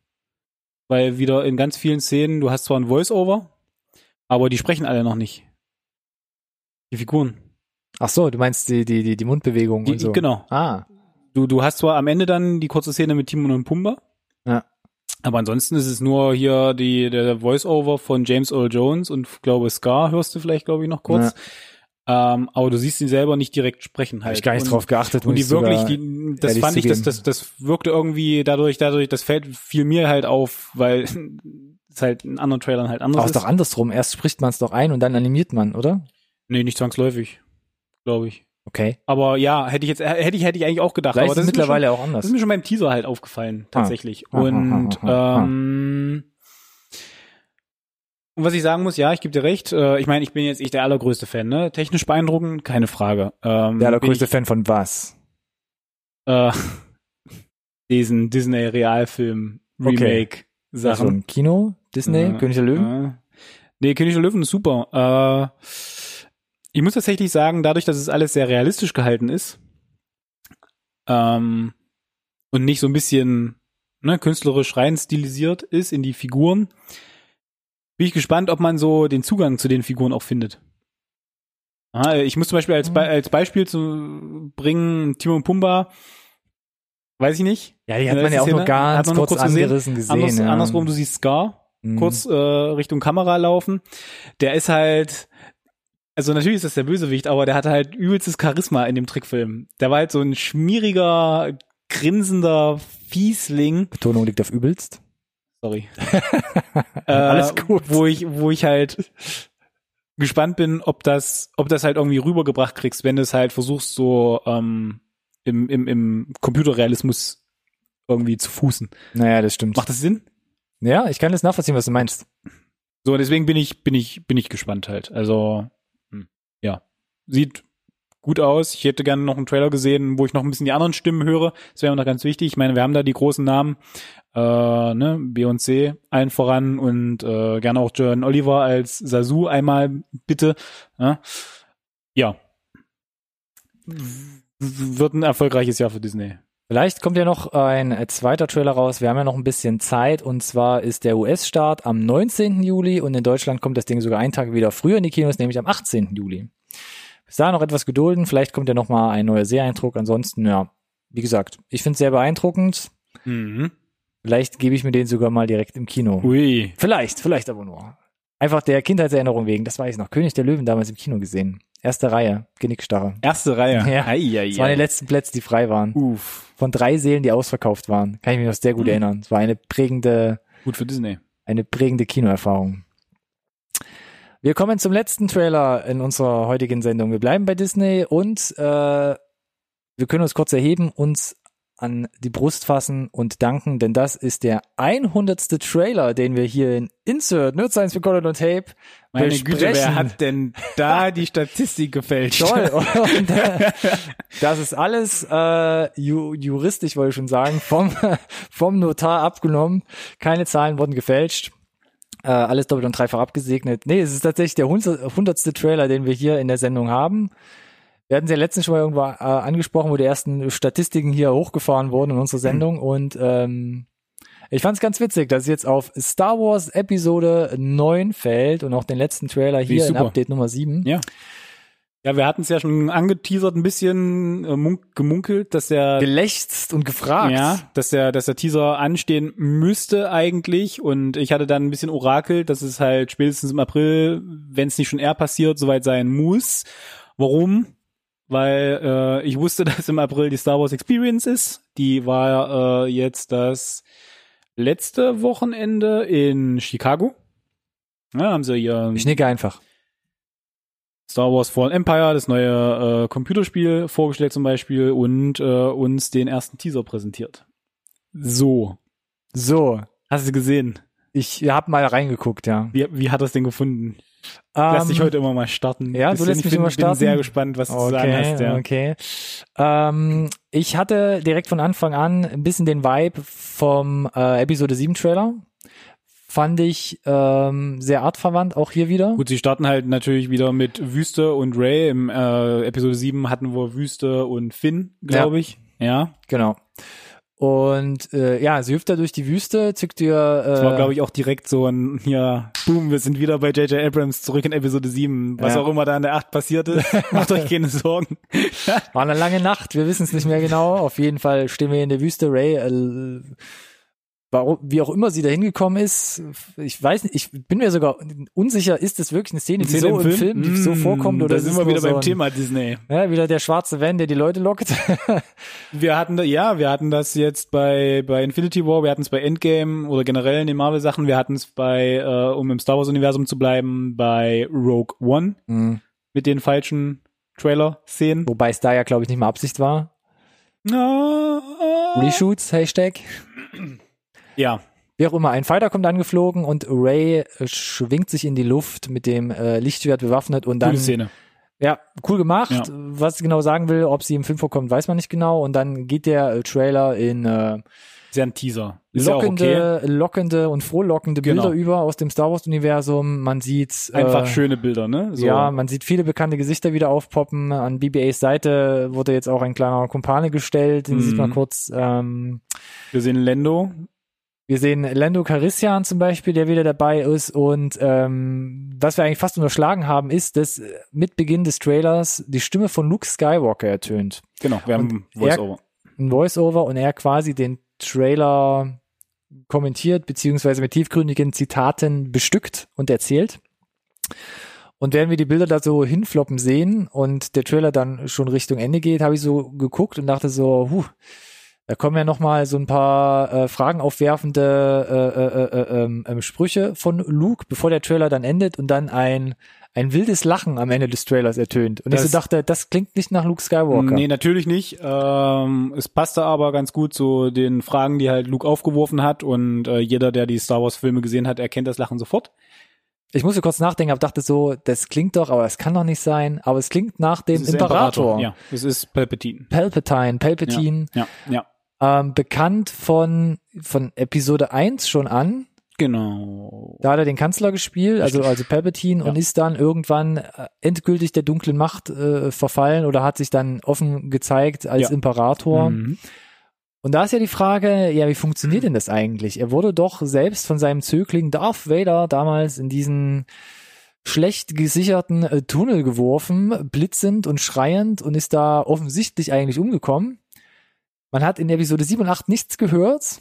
[SPEAKER 2] Weil wieder in ganz vielen Szenen, du hast zwar ein Voice-Over, aber die sprechen alle noch nicht. Die Figuren.
[SPEAKER 1] Ach so, du meinst die, die, die, die Mundbewegung
[SPEAKER 2] Die,
[SPEAKER 1] und so.
[SPEAKER 2] Genau.
[SPEAKER 1] Ah,
[SPEAKER 2] Du, du hast zwar am Ende dann die kurze Szene mit Timon und Pumba.
[SPEAKER 1] Ja.
[SPEAKER 2] Aber ansonsten ist es nur hier die, der Voice-Over von James Earl Jones und glaube Scar hörst du vielleicht, glaube ich, noch kurz. Ähm, aber du siehst ihn selber nicht direkt sprechen halt.
[SPEAKER 1] habe ich gar nicht
[SPEAKER 2] und,
[SPEAKER 1] drauf geachtet.
[SPEAKER 2] Und die wirklich, die, das fand ich, das, das, das wirkte irgendwie dadurch, dadurch, das fällt fiel mir halt auf, weil es halt in anderen Trailern halt anders
[SPEAKER 1] Aber ist
[SPEAKER 2] ist.
[SPEAKER 1] doch andersrum. Erst spricht man es doch ein und dann animiert man, oder?
[SPEAKER 2] Nee, nicht zwangsläufig, glaube ich.
[SPEAKER 1] Okay.
[SPEAKER 2] Aber ja, hätte ich jetzt, hätte ich, hätte ich eigentlich auch gedacht.
[SPEAKER 1] Vielleicht
[SPEAKER 2] aber das ist mir schon-
[SPEAKER 1] mittlerweile auch
[SPEAKER 2] Das
[SPEAKER 1] anders.
[SPEAKER 2] ist mir schon beim Teaser halt aufgefallen, tatsächlich.
[SPEAKER 1] Ah. Ah,
[SPEAKER 2] Und,
[SPEAKER 1] ah, ah, ah,
[SPEAKER 2] ähm, und was ich sagen muss, ja, ich gebe dir recht. Äh, ich meine, ich bin jetzt nicht der allergrößte Fan, ne? Technisch beeindruckend, keine Frage. Ähm,
[SPEAKER 1] Der allergrößte
[SPEAKER 2] ich,
[SPEAKER 1] Fan von was?
[SPEAKER 2] äh, diesen Disney Realfilm Remake
[SPEAKER 1] Also
[SPEAKER 2] Sachen.
[SPEAKER 1] ein Kino, Disney,
[SPEAKER 2] Ja,
[SPEAKER 1] König der Löwen?
[SPEAKER 2] ja. Nee, König der Löwen ist super. Äh, ich muss tatsächlich sagen, dadurch, dass es alles sehr realistisch gehalten ist ähm, und nicht so ein bisschen ne, künstlerisch rein stilisiert ist in die Figuren, bin ich gespannt, ob man so den Zugang zu den Figuren auch findet. Ah, ich muss zum Beispiel als, Be als Beispiel zu bringen, Timon und Pumba, weiß ich nicht.
[SPEAKER 1] Ja, die hat man ja auch
[SPEAKER 2] ja,
[SPEAKER 1] nur ganz
[SPEAKER 2] Hat man nur
[SPEAKER 1] kurz,
[SPEAKER 2] kurz gesehen.
[SPEAKER 1] angerissen gesehen.
[SPEAKER 2] Anders,
[SPEAKER 1] ja.
[SPEAKER 2] Andersrum, du siehst Scar,
[SPEAKER 1] Mhm.
[SPEAKER 2] kurz äh, Richtung Kamera laufen. Der ist halt, also natürlich ist das der Bösewicht, aber der hat halt übelstes Charisma in dem Trickfilm. Der war halt so ein schmieriger, grinsender Fiesling.
[SPEAKER 1] Betonung liegt auf übelst.
[SPEAKER 2] Sorry.
[SPEAKER 1] Alles
[SPEAKER 2] Äh,
[SPEAKER 1] gut.
[SPEAKER 2] Wo ich, wo ich halt gespannt bin, ob das, ob das halt irgendwie rübergebracht kriegst, wenn du es halt versuchst, so ähm, im, im, im Computerrealismus irgendwie zu fußen.
[SPEAKER 1] Naja, das stimmt.
[SPEAKER 2] Macht das Sinn?
[SPEAKER 1] Ja, ich kann das nachvollziehen, was du meinst.
[SPEAKER 2] So, deswegen bin ich, bin ich, bin ich gespannt halt. Also. Sieht gut aus. Ich hätte gerne noch einen Trailer gesehen, wo ich noch ein bisschen die anderen Stimmen höre. Das wäre mir noch ganz wichtig. Ich meine, wir haben da die großen Namen, äh, ne, Beyoncé allen voran und äh, gerne auch John Oliver als Sasu einmal bitte. Ja. ja. W- Wird ein erfolgreiches Jahr für Disney.
[SPEAKER 1] Vielleicht kommt ja noch ein zweiter Trailer raus. Wir haben ja noch ein bisschen Zeit und zwar ist der US-Start am 19. Juli und in Deutschland kommt das Ding sogar einen Tag wieder früher in die Kinos, nämlich am 18. Juli. Dahin noch etwas gedulden. Vielleicht kommt ja noch mal ein neuer Seeeindruck. Ansonsten, ja, wie gesagt, ich finde es sehr beeindruckend.
[SPEAKER 2] Mhm.
[SPEAKER 1] Vielleicht gebe ich mir den sogar mal direkt im Kino.
[SPEAKER 2] Ui.
[SPEAKER 1] Vielleicht, vielleicht aber nur. Einfach der Kindheitserinnerung wegen, das weiß ich noch. König der Löwen damals im Kino gesehen. Erste Reihe, Genickstarre.
[SPEAKER 2] Erste Reihe.
[SPEAKER 1] Ja.
[SPEAKER 2] Ei, ei,
[SPEAKER 1] Das waren die
[SPEAKER 2] ei.
[SPEAKER 1] letzten Plätze, die frei waren.
[SPEAKER 2] Uff.
[SPEAKER 1] Von drei Seelen, die ausverkauft waren. Kann ich mich noch sehr gut
[SPEAKER 2] Mhm.
[SPEAKER 1] erinnern. Es war eine prägende,
[SPEAKER 2] Gut für Disney.
[SPEAKER 1] eine prägende Kinoerfahrung. Wir kommen zum letzten Trailer in unserer heutigen Sendung. Wir bleiben bei Disney und äh, wir können uns kurz erheben, uns an die Brust fassen und danken, denn das ist der 100. Trailer, den wir hier in Insert, Nerd Science Recorded on Tape
[SPEAKER 2] Meine
[SPEAKER 1] besprechen.
[SPEAKER 2] Güte, wer hat denn da die Statistik gefälscht?
[SPEAKER 1] Toll. Und, äh, das ist alles äh, ju juristisch, wollte ich schon sagen, vom, vom Notar abgenommen. Keine Zahlen wurden gefälscht. Äh, alles doppelt und dreifach abgesegnet. Nee, es ist tatsächlich der hundertste Trailer, den wir hier in der Sendung haben. Wir hatten sie ja letztens schon mal irgendwo äh, angesprochen, wo die ersten Statistiken hier hochgefahren wurden in unserer Sendung. Und ähm, ich fand es ganz witzig, dass es jetzt auf Star Wars Episode 9 fällt und auch den letzten Trailer hier in. Update Nummer 7.
[SPEAKER 2] Ja. Ja, wir hatten es ja schon angeteasert, ein bisschen äh, munk gemunkelt, dass der
[SPEAKER 1] Gelächzt und gefragt.
[SPEAKER 2] Ja, dass der, dass der Teaser anstehen müsste eigentlich. Und ich hatte dann ein bisschen orakelt, dass es halt spätestens im April, wenn es nicht schon eher passiert, soweit sein muss. Warum? Weil äh, ich wusste, dass im April die Star Wars Experience ist. Die war äh, jetzt das letzte Wochenende in Chicago. Ja, haben sie ihr
[SPEAKER 1] Ich nicke einfach.
[SPEAKER 2] Star Wars Fallen Empire, das neue äh, Computerspiel vorgestellt zum Beispiel und äh, uns den ersten Teaser präsentiert. So,
[SPEAKER 1] So,
[SPEAKER 2] hast du gesehen?
[SPEAKER 1] ich habe mal reingeguckt, ja.
[SPEAKER 2] Wie, wie hat das denn gefunden? Lass
[SPEAKER 1] Ähm,
[SPEAKER 2] dich heute immer mal starten.
[SPEAKER 1] ja, du lässt
[SPEAKER 2] ich
[SPEAKER 1] mich
[SPEAKER 2] bin,
[SPEAKER 1] immer
[SPEAKER 2] bin
[SPEAKER 1] starten?
[SPEAKER 2] sehr gespannt, was du zu sagen hast. Ja.
[SPEAKER 1] Okay. Ähm, ich hatte direkt von Anfang an ein bisschen den Vibe vom äh, Episode 7 Trailer. Fand ich ähm, sehr artverwandt, auch hier wieder.
[SPEAKER 2] Gut, sie starten halt natürlich wieder mit Wüste und Ray. Im äh, Episode 7 hatten wir Wüste und Finn, glaube
[SPEAKER 1] Ja.
[SPEAKER 2] ich. Ja.
[SPEAKER 1] Genau. Und äh, ja, sie hüpft da durch die Wüste, zückt ihr. Äh,
[SPEAKER 2] Das war, glaube ich, auch direkt so ein, ja, boom, wir sind wieder bei J.J. Abrams zurück in Episode 7. Was
[SPEAKER 1] Ja.
[SPEAKER 2] auch immer da in der 8 passiert ist, macht euch keine Sorgen.
[SPEAKER 1] War eine lange Nacht, wir wissen es nicht mehr genau. Auf jeden Fall stehen wir in der Wüste. Ray, äh, warum, wie auch immer sie da hingekommen ist, ich weiß nicht, ich bin mir sogar unsicher, ist das wirklich eine Szene, die so im Film, die so
[SPEAKER 2] Mm,
[SPEAKER 1] vorkommt oder
[SPEAKER 2] da
[SPEAKER 1] ist
[SPEAKER 2] sind wir wieder
[SPEAKER 1] so
[SPEAKER 2] beim
[SPEAKER 1] ein,
[SPEAKER 2] Thema Disney.
[SPEAKER 1] Ja, wieder der schwarze Van, der die Leute lockt.
[SPEAKER 2] Wir hatten ja, wir hatten das jetzt bei bei Infinity War, wir hatten es bei Endgame oder generell in den Marvel Sachen, wir hatten es bei äh, um im Star Wars Universum zu bleiben, bei Rogue One
[SPEAKER 1] Mhm.
[SPEAKER 2] mit den falschen Trailer Szenen.
[SPEAKER 1] Wobei es da ja, glaube ich, nicht mal Absicht war. Reshoots, Hashtag.
[SPEAKER 2] Ja,
[SPEAKER 1] Wie auch immer, ein Fighter kommt angeflogen und Ray äh, schwingt sich in die Luft mit dem äh, Lichtschwert bewaffnet und dann
[SPEAKER 2] coole Szene.
[SPEAKER 1] Ja, cool gemacht.
[SPEAKER 2] Ja.
[SPEAKER 1] Was genau sagen will, ob sie im Film vorkommt, weiß man nicht genau. Und dann geht der äh, Trailer in äh,
[SPEAKER 2] Ist ja ein Teaser. Ist ja auch okay.
[SPEAKER 1] lockende, lockende und frohlockende
[SPEAKER 2] Genau.
[SPEAKER 1] Bilder über aus dem Star Wars Universum. Man sieht
[SPEAKER 2] Einfach
[SPEAKER 1] äh,
[SPEAKER 2] schöne Bilder, ne? So.
[SPEAKER 1] Ja, man sieht viele bekannte Gesichter wieder aufpoppen. An BBAs Seite wurde jetzt auch ein kleiner Kumpane gestellt, den
[SPEAKER 2] Mhm.
[SPEAKER 1] sieht man kurz. Ähm,
[SPEAKER 2] Wir sehen Lando.
[SPEAKER 1] Wir sehen Lando Carissian zum Beispiel, der wieder dabei ist. Und ähm, was wir eigentlich fast unterschlagen haben, ist, dass mit Beginn des Trailers die Stimme von Luke Skywalker ertönt.
[SPEAKER 2] Genau, wir haben
[SPEAKER 1] Und
[SPEAKER 2] Voice-Over.
[SPEAKER 1] Ein Voice-Over und er quasi den Trailer kommentiert, beziehungsweise mit tiefgründigen Zitaten bestückt und erzählt. Und während wir die Bilder da so hinfloppen sehen und der Trailer dann schon Richtung Ende geht, habe ich so geguckt und dachte so, huh, da kommen ja noch mal so ein paar äh, Fragen aufwerfende äh, äh, äh, ähm, ähm, Sprüche von Luke, bevor der Trailer dann endet und dann ein ein wildes Lachen am Ende des Trailers ertönt. Und ich
[SPEAKER 2] Das-
[SPEAKER 1] so dachte, das klingt nicht nach Luke Skywalker.
[SPEAKER 2] Nee, natürlich nicht. Ähm, es passte aber ganz gut zu den Fragen, die halt Luke aufgeworfen hat und äh, jeder, der die Star Wars Filme gesehen hat, erkennt das Lachen sofort.
[SPEAKER 1] Ich musste kurz nachdenken, aber dachte so, das klingt doch, aber das kann doch nicht sein. Aber es klingt nach dem
[SPEAKER 2] Es ist
[SPEAKER 1] Imperator.
[SPEAKER 2] Ja, es ist Palpatine.
[SPEAKER 1] Palpatine, Palpatine,
[SPEAKER 2] Ja, ja.
[SPEAKER 1] Ähm, bekannt von, von Episode 1 schon an.
[SPEAKER 2] Genau.
[SPEAKER 1] Da hat er den Kanzler gespielt, also, also Palpatine,
[SPEAKER 2] Ja.
[SPEAKER 1] und ist dann irgendwann äh, endgültig der dunklen Macht äh, verfallen oder hat sich dann offen gezeigt als
[SPEAKER 2] Ja.
[SPEAKER 1] Imperator.
[SPEAKER 2] Mhm.
[SPEAKER 1] Und da ist ja die Frage, ja, wie funktioniert denn das eigentlich? Er wurde doch selbst von seinem Zögling Darth Vader damals in diesen schlecht gesicherten äh, Tunnel geworfen, blitzend und schreiend und ist da offensichtlich eigentlich umgekommen. Man hat in Episode 7 und 8 nichts gehört.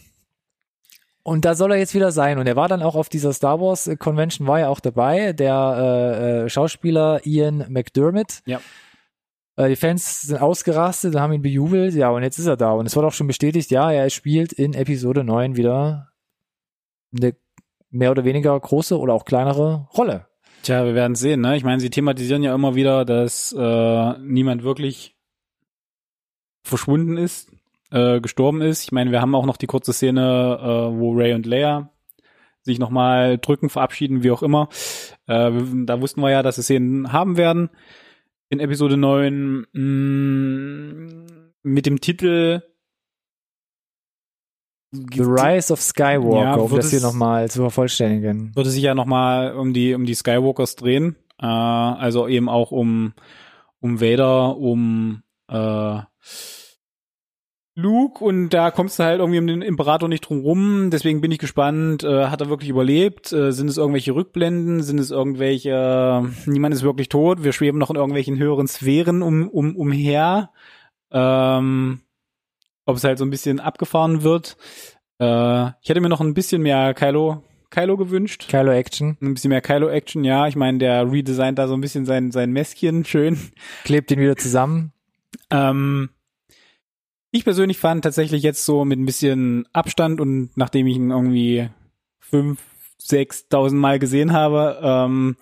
[SPEAKER 1] Und da soll er jetzt wieder sein. Und er war dann auch auf dieser Star Wars Convention, war ja auch dabei, der äh, äh, Schauspieler Ian McDermott.
[SPEAKER 2] Ja.
[SPEAKER 1] Äh, die Fans sind ausgerastet und haben ihn bejubelt. Ja, und jetzt ist er da. Und es wurde auch schon bestätigt, ja, er spielt in Episode 9 wieder eine mehr oder weniger große oder auch kleinere Rolle.
[SPEAKER 2] Tja, wir werden sehen. Ne? Ich meine, sie thematisieren ja immer wieder, dass äh, niemand wirklich verschwunden ist, äh, gestorben ist. Ich meine, wir haben auch noch die kurze Szene, äh, wo Ray und Leia sich nochmal drücken, verabschieden, wie auch immer. Äh, da wussten wir ja, dass sie Szenen haben werden. In Episode 9 mh, mm, mit dem Titel
[SPEAKER 1] The Rise of Skywalker,
[SPEAKER 2] Ja,
[SPEAKER 1] um das hier nochmal zu vervollständigen.
[SPEAKER 2] würde sich ja nochmal um die, um die Skywalkers drehen. Äh, also eben auch um, um Vader, um äh, Luke und da kommst du halt irgendwie um den Imperator nicht drum rum. Deswegen bin ich gespannt, äh, hat er wirklich überlebt? Äh, sind es irgendwelche Rückblenden? Sind es irgendwelche, äh, niemand ist wirklich tot? Wir schweben noch in irgendwelchen höheren Sphären um, um, umher. Ähm, ob es halt so ein bisschen abgefahren wird. Äh, ich hätte mir noch ein bisschen mehr Kylo, Kylo gewünscht.
[SPEAKER 1] Kylo Action.
[SPEAKER 2] Ein bisschen mehr Kylo-Action, ja. Ich meine, der redesignt da so ein bisschen sein, sein Mäskchen, schön.
[SPEAKER 1] Klebt ihn wieder zusammen.
[SPEAKER 2] Ähm, ich persönlich fand tatsächlich jetzt so mit ein bisschen Abstand und nachdem ich ihn irgendwie fünf, sechstausend Mal gesehen habe, ähm,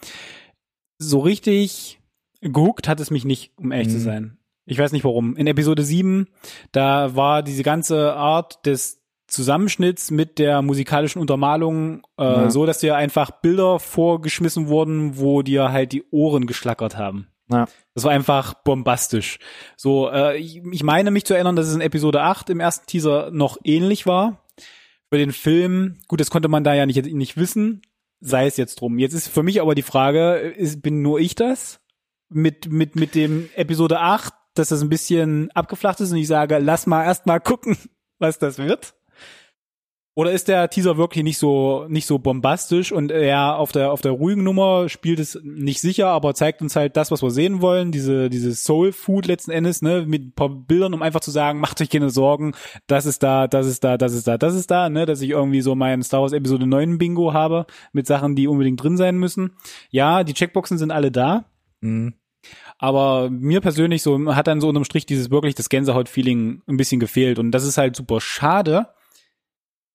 [SPEAKER 2] so richtig gehuckt hat es mich nicht, um ehrlich zu
[SPEAKER 1] Mhm.
[SPEAKER 2] sein. Ich weiß nicht warum. In Episode 7, da war diese ganze Art des Zusammenschnitts mit der musikalischen Untermalung äh,
[SPEAKER 1] Ja.
[SPEAKER 2] so, dass dir einfach Bilder vorgeschmissen wurden, wo dir halt die Ohren geschlackert haben.
[SPEAKER 1] Ja.
[SPEAKER 2] Das war einfach bombastisch. So, äh, ich, ich meine mich zu erinnern, dass es in Episode 8 im ersten Teaser noch ähnlich war. Für den Film, gut, das konnte man da ja nicht, nicht wissen, sei es jetzt drum. Jetzt ist für mich aber die Frage, ist, bin nur ich das? Mit, mit, mit dem Episode 8, dass das ein bisschen abgeflacht ist und ich sage, lass mal erst mal gucken, was das wird. Oder ist der Teaser wirklich nicht so nicht so bombastisch und er auf der auf der ruhigen Nummer spielt es nicht sicher, aber zeigt uns halt das, was wir sehen wollen, diese diese Soul Food letzten Endes, ne, mit ein paar Bildern, um einfach zu sagen, macht euch keine Sorgen, das ist da, das ist da, das ist da, das ist da, ne, dass ich irgendwie so mein Star Wars Episode 9 Bingo habe mit Sachen, die unbedingt drin sein müssen. Ja, die Checkboxen sind alle da,
[SPEAKER 1] Mhm.
[SPEAKER 2] aber mir persönlich so hat dann so unterm Strich dieses wirklich das Gänsehaut-Feeling ein bisschen gefehlt und das ist halt super schade,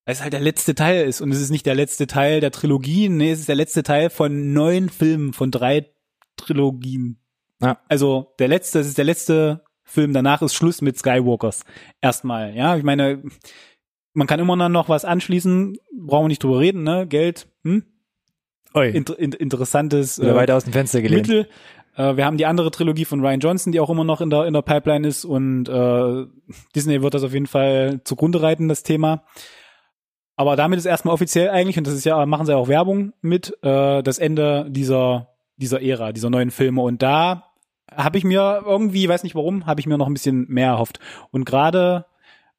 [SPEAKER 2] weil es halt der letzte Teil ist und es ist nicht der letzte Teil der Trilogie, nee, es ist der letzte Teil von neun Filmen, von drei Trilogien.
[SPEAKER 1] Ja.
[SPEAKER 2] Also der letzte, es ist der letzte Film, danach ist Schluss mit Skywalkers. Erstmal, ja, ich meine, man kann immer noch was anschließen, brauchen wir nicht drüber reden, ne, Geld, hm?
[SPEAKER 1] Oi,
[SPEAKER 2] Inter in interessantes äh,
[SPEAKER 1] weiter aus dem Fenster gelehnt.
[SPEAKER 2] Mittel. Äh, wir haben die andere Trilogie von Ryan Johnson, die auch immer noch in der, in der Pipeline ist und äh, Disney wird das auf jeden Fall zugrunde reiten, das Thema. Aber damit ist erstmal offiziell eigentlich, und das ist ja, machen sie auch Werbung mit, äh, das Ende dieser, dieser Ära, dieser neuen Filme. Und da habe ich mir irgendwie, weiß nicht warum, habe ich mir noch ein bisschen mehr erhofft. Und gerade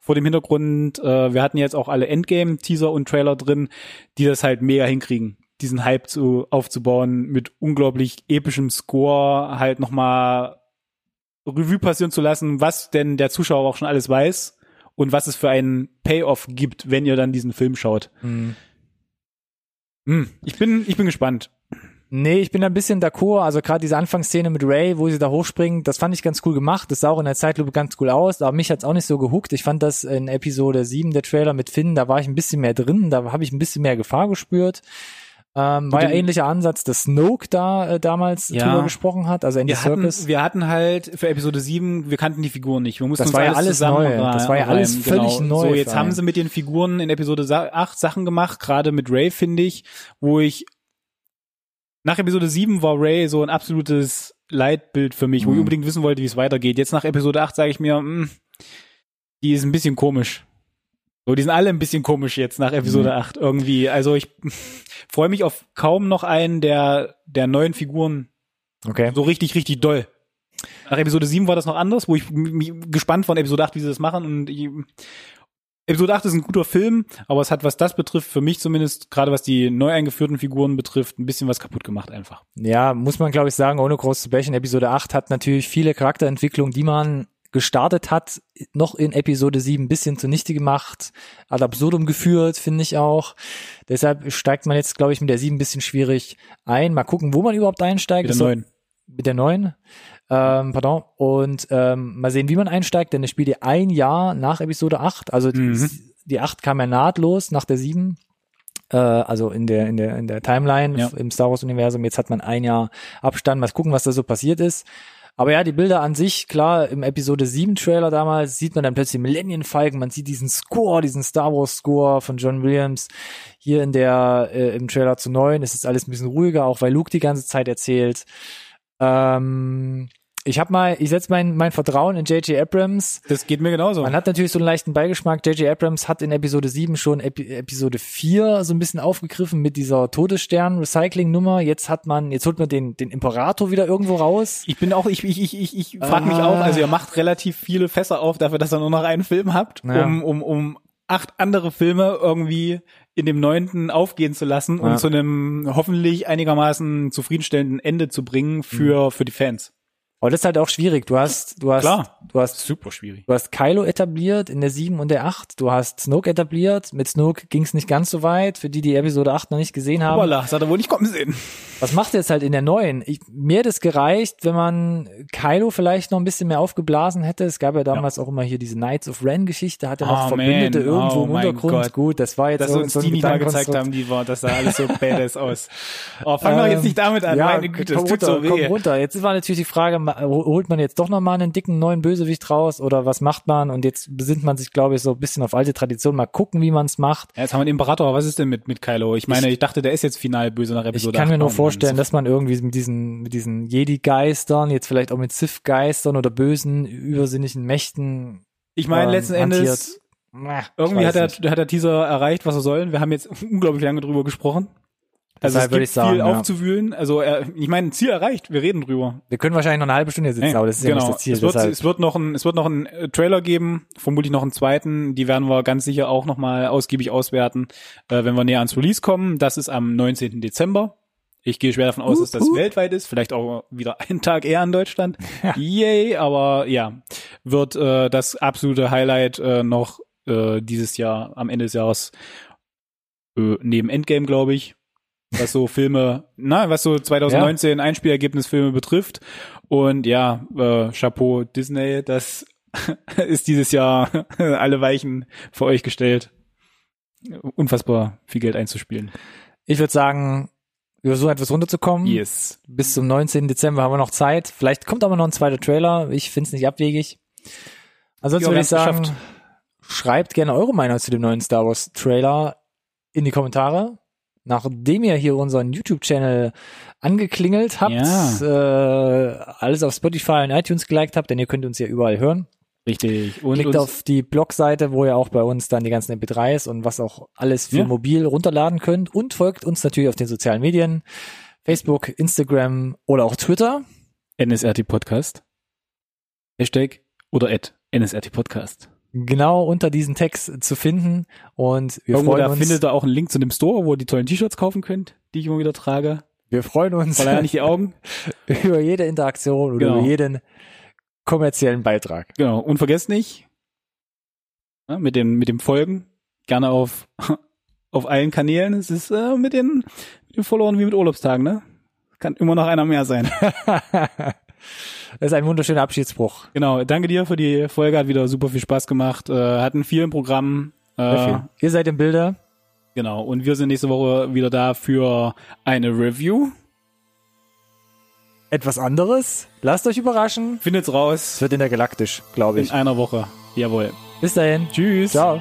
[SPEAKER 2] vor dem Hintergrund, äh, wir hatten jetzt auch alle Endgame-Teaser und Trailer drin, die das halt mega hinkriegen, diesen Hype zu, aufzubauen mit unglaublich epischem Score, halt nochmal Revue passieren zu lassen, was denn der Zuschauer auch schon alles weiß und was es für einen Payoff gibt, wenn ihr dann diesen Film schaut.
[SPEAKER 1] Mhm.
[SPEAKER 2] Hm, ich bin, ich bin gespannt.
[SPEAKER 1] Nee, ich bin da ein bisschen d'accord. Also gerade diese Anfangsszene mit Ray, wo sie da hochspringen, das fand ich ganz cool gemacht. Das sah auch in der Zeitlupe ganz cool aus, aber mich hat's auch nicht so gehuckt. Ich fand das in Episode 7, der Trailer mit Finn, da war ich ein bisschen mehr drin, da habe ich ein bisschen mehr Gefahr gespürt. Ähm, war ja ähnlicher Ansatz, dass Snoke da äh, damals
[SPEAKER 2] Ja.
[SPEAKER 1] drüber gesprochen hat, also Andy
[SPEAKER 2] Wir hatten,
[SPEAKER 1] Serkis.
[SPEAKER 2] wir hatten halt für Episode 7, wir kannten die Figuren nicht. Wir mussten
[SPEAKER 1] Das
[SPEAKER 2] uns
[SPEAKER 1] war ja
[SPEAKER 2] alles
[SPEAKER 1] alles
[SPEAKER 2] zusammen
[SPEAKER 1] neu. Das war ja alles
[SPEAKER 2] rein,
[SPEAKER 1] völlig
[SPEAKER 2] genau.
[SPEAKER 1] neu
[SPEAKER 2] So, jetzt haben sie mit den Figuren in Episode sa- 8 Sachen gemacht, gerade mit Ray, finde ich, wo ich nach Episode 7 war Ray so ein absolutes Leitbild für mich, wo ich
[SPEAKER 1] Mhm.
[SPEAKER 2] unbedingt wissen wollte, wie es weitergeht. Jetzt nach Episode 8 sage ich mir, mh, die ist ein bisschen komisch. So, die sind alle ein bisschen komisch jetzt nach Episode
[SPEAKER 1] Mhm.
[SPEAKER 2] 8 irgendwie. Also ich freue mich auf kaum noch einen der, der neuen Figuren
[SPEAKER 1] Okay.
[SPEAKER 2] so richtig, richtig doll. Nach Episode 7 war das noch anders, wo ich mich gespannt war in Episode 8, wie sie das machen. Und ich, Episode 8 ist ein guter Film, aber es hat, was das betrifft, für mich zumindest, gerade was die neu eingeführten Figuren betrifft, ein bisschen was kaputt gemacht einfach.
[SPEAKER 1] Ja, muss man glaube ich sagen, ohne groß zu bächen, Episode 8 hat natürlich viele Charakterentwicklungen, die man gestartet hat, noch in Episode 7 ein bisschen zunichte gemacht, ad absurdum geführt, finde ich auch. Deshalb steigt man jetzt, glaube ich, mit der 7 ein bisschen schwierig ein. Mal gucken, wo man überhaupt einsteigt.
[SPEAKER 2] Mit der
[SPEAKER 1] Das soll-
[SPEAKER 2] neuen.
[SPEAKER 1] Mit der neuen. Ähm, pardon. Und ähm, mal sehen, wie man einsteigt, denn es spielt ja ein Jahr nach Episode 8. Also
[SPEAKER 2] Mhm.
[SPEAKER 1] die 8 kam ja nahtlos nach der 7. äh, also in der, in der, in der Timeline
[SPEAKER 2] Ja.
[SPEAKER 1] im Star Wars Universum. Jetzt hat man ein Jahr Abstand. Mal gucken, was da so passiert ist. Aber ja, die Bilder an sich, klar, im Episode 7 Trailer damals sieht man dann plötzlich Millennium Falcon, man sieht diesen Score, diesen Star Wars Score von John Williams. Hier in der, äh, im Trailer zu 9 ist es alles ein bisschen ruhiger, auch weil Luke die ganze Zeit erzählt. Ähm, ich habe mal, ich setze mein, mein Vertrauen in J.J. Abrams.
[SPEAKER 2] Das geht mir genauso.
[SPEAKER 1] Man hat natürlich so einen leichten Beigeschmack. J.J. Abrams hat in Episode 7 schon Epi Episode 4 so ein bisschen aufgegriffen mit dieser Todesstern-Recycling-Nummer. Jetzt hat man, jetzt holt man den, den Imperator wieder irgendwo raus.
[SPEAKER 2] Ich bin auch, ich, ich, ich, ich, ich frage mich auch, also ihr macht relativ viele Fässer auf dafür, dass ihr nur noch einen Film habt,
[SPEAKER 1] Ja.
[SPEAKER 2] um, um, um acht andere Filme irgendwie in dem neunten aufgehen zu lassen und
[SPEAKER 1] Ja.
[SPEAKER 2] zu einem hoffentlich einigermaßen zufriedenstellenden Ende zu bringen für, für die Fans.
[SPEAKER 1] Aber das ist halt auch schwierig. Du hast, du hast,
[SPEAKER 2] Klar.
[SPEAKER 1] du hast
[SPEAKER 2] Super schwierig.
[SPEAKER 1] Du hast Kylo etabliert in der 7 und der 8. Du hast Snoke etabliert. Mit Snoke ging es nicht ganz so weit. Für die, die Episode 8 noch nicht gesehen haben.
[SPEAKER 2] Voila, das hat er wohl nicht kommen sehen.
[SPEAKER 1] Was macht er jetzt halt in der neuen? Ich, mir hätte es gereicht, wenn man Kylo vielleicht noch ein bisschen mehr aufgeblasen hätte. Es gab ja damals auch immer hier diese Knights of Ren Geschichte, hat er noch
[SPEAKER 2] Oh,
[SPEAKER 1] Verbündete
[SPEAKER 2] man.
[SPEAKER 1] irgendwo
[SPEAKER 2] Oh,
[SPEAKER 1] im Untergrund.
[SPEAKER 2] Gott.
[SPEAKER 1] Gut, das war jetzt
[SPEAKER 2] Dass
[SPEAKER 1] so,
[SPEAKER 2] uns
[SPEAKER 1] so ein
[SPEAKER 2] die nicht mal gezeigt haben, die war, das sah alles so badass aus. Oh, fang doch jetzt nicht damit an,
[SPEAKER 1] Ähm, ja,
[SPEAKER 2] meine Güte, das
[SPEAKER 1] komm
[SPEAKER 2] tut
[SPEAKER 1] runter,
[SPEAKER 2] so
[SPEAKER 1] komm
[SPEAKER 2] weh.
[SPEAKER 1] runter. Jetzt war natürlich die Frage, holt man jetzt doch noch mal einen dicken neuen Bösewicht raus oder was macht man? Und jetzt besinnt man sich, glaube ich, so ein bisschen auf alte Tradition. Mal gucken, wie man es macht.
[SPEAKER 2] Ja, jetzt haben wir einen Imperator, was ist denn mit, mit Kylo? Ich meine, ich, dachte, der ist jetzt final böse nach
[SPEAKER 1] Ich
[SPEAKER 2] Episode
[SPEAKER 1] kann mir
[SPEAKER 2] 8.
[SPEAKER 1] nur
[SPEAKER 2] Oh
[SPEAKER 1] vorstellen, dass man irgendwie mit diesen, mit diesen Jedi-Geistern, jetzt vielleicht auch mit Sith-Geistern oder bösen, übersinnlichen Mächten.
[SPEAKER 2] Ich meine,
[SPEAKER 1] ähm,
[SPEAKER 2] letzten
[SPEAKER 1] hantiert.
[SPEAKER 2] Endes, irgendwie
[SPEAKER 1] ich
[SPEAKER 2] hat der, hat der Teaser erreicht, was er soll. Wir haben jetzt unglaublich lange drüber gesprochen. Also
[SPEAKER 1] Deshalb
[SPEAKER 2] es gibt
[SPEAKER 1] sagen,
[SPEAKER 2] viel
[SPEAKER 1] ja.
[SPEAKER 2] aufzuwühlen. Also er, ich meine, Ziel erreicht. Wir reden drüber.
[SPEAKER 1] Wir können wahrscheinlich noch eine halbe Stunde hier sitzen,
[SPEAKER 2] Nee,
[SPEAKER 1] aber das ist ja
[SPEAKER 2] genau.
[SPEAKER 1] nicht das Ziel.
[SPEAKER 2] es, wird,
[SPEAKER 1] deshalb.
[SPEAKER 2] es wird noch ein, es wird noch einen äh, Trailer geben, vermutlich noch einen zweiten. Die werden wir ganz sicher auch noch mal ausgiebig auswerten, äh, wenn wir näher ans Release kommen. Das ist am 19. Dezember. Ich gehe schwer davon aus, dass das
[SPEAKER 1] hup.
[SPEAKER 2] weltweit ist, vielleicht auch wieder einen Tag eher in Deutschland. Yay, aber ja, wird äh, das absolute Highlight äh, noch äh, dieses Jahr am Ende des Jahres äh, neben Endgame, glaube ich, was so Filme, na, was so 2019 Einspielergebnisfilme betrifft. Und ja, äh, Chapeau Disney, das ist dieses Jahr alle Weichen für euch gestellt, unfassbar viel Geld einzuspielen.
[SPEAKER 1] Ich würde sagen, über so etwas runterzukommen.
[SPEAKER 2] Yes.
[SPEAKER 1] Bis zum 19. Dezember haben wir noch Zeit. Vielleicht kommt aber noch ein zweiter Trailer. Ich finde es nicht abwegig. Ansonsten
[SPEAKER 2] Ja,
[SPEAKER 1] würde
[SPEAKER 2] wir
[SPEAKER 1] ich sagen,
[SPEAKER 2] haben's
[SPEAKER 1] schreibt gerne eure Meinung zu dem neuen Star Wars Trailer in die Kommentare. Nachdem ihr hier unseren YouTube-Channel angeklingelt habt, äh, alles auf Spotify und iTunes geliked habt, denn ihr könnt uns ja überall hören.
[SPEAKER 2] Richtig. Und
[SPEAKER 1] Klickt auf die Blogseite, wo ihr auch bei uns dann die ganzen MP3s und was auch alles für
[SPEAKER 2] Ja.
[SPEAKER 1] mobil runterladen könnt und folgt uns natürlich auf den sozialen Medien, Facebook, Instagram oder auch Twitter.
[SPEAKER 2] NSRT Podcast. Hashtag oder Ad NSRT Podcast.
[SPEAKER 1] Genau unter diesen Text zu finden und wir
[SPEAKER 2] Irgendwo
[SPEAKER 1] freuen
[SPEAKER 2] da
[SPEAKER 1] uns.
[SPEAKER 2] findet ihr auch einen Link zu dem Store, wo ihr die tollen T-Shirts kaufen könnt, die ich immer wieder trage.
[SPEAKER 1] wir freuen uns
[SPEAKER 2] Verleihe ja nicht die Augen.
[SPEAKER 1] über jede Interaktion oder
[SPEAKER 2] Genau.
[SPEAKER 1] über jeden kommerziellen Beitrag.
[SPEAKER 2] Genau. Und vergesst nicht, ja, mit dem, mit dem Folgen, gerne auf, auf allen Kanälen. Es ist äh, mit, den, mit den Followern wie mit Urlaubstagen, ne? Kann immer noch einer mehr sein.
[SPEAKER 1] Das ist ein wunderschöner Abschiedsspruch.
[SPEAKER 2] genau. Danke dir für die Folge, hat wieder super viel Spaß gemacht. Äh, hatten vielen Programmen.
[SPEAKER 1] Sehr
[SPEAKER 2] Äh,
[SPEAKER 1] viel. Ihr seid im Bilde.
[SPEAKER 2] genau. Und wir sind nächste Woche wieder da für eine Review.
[SPEAKER 1] Etwas anderes. Lasst euch überraschen.
[SPEAKER 2] Findet's
[SPEAKER 1] Es
[SPEAKER 2] raus
[SPEAKER 1] wird in der Galaktisch, glaube
[SPEAKER 2] in
[SPEAKER 1] ich.
[SPEAKER 2] einer Woche. Jawohl.
[SPEAKER 1] Bis dahin.
[SPEAKER 2] Tschüss.
[SPEAKER 1] Ciao.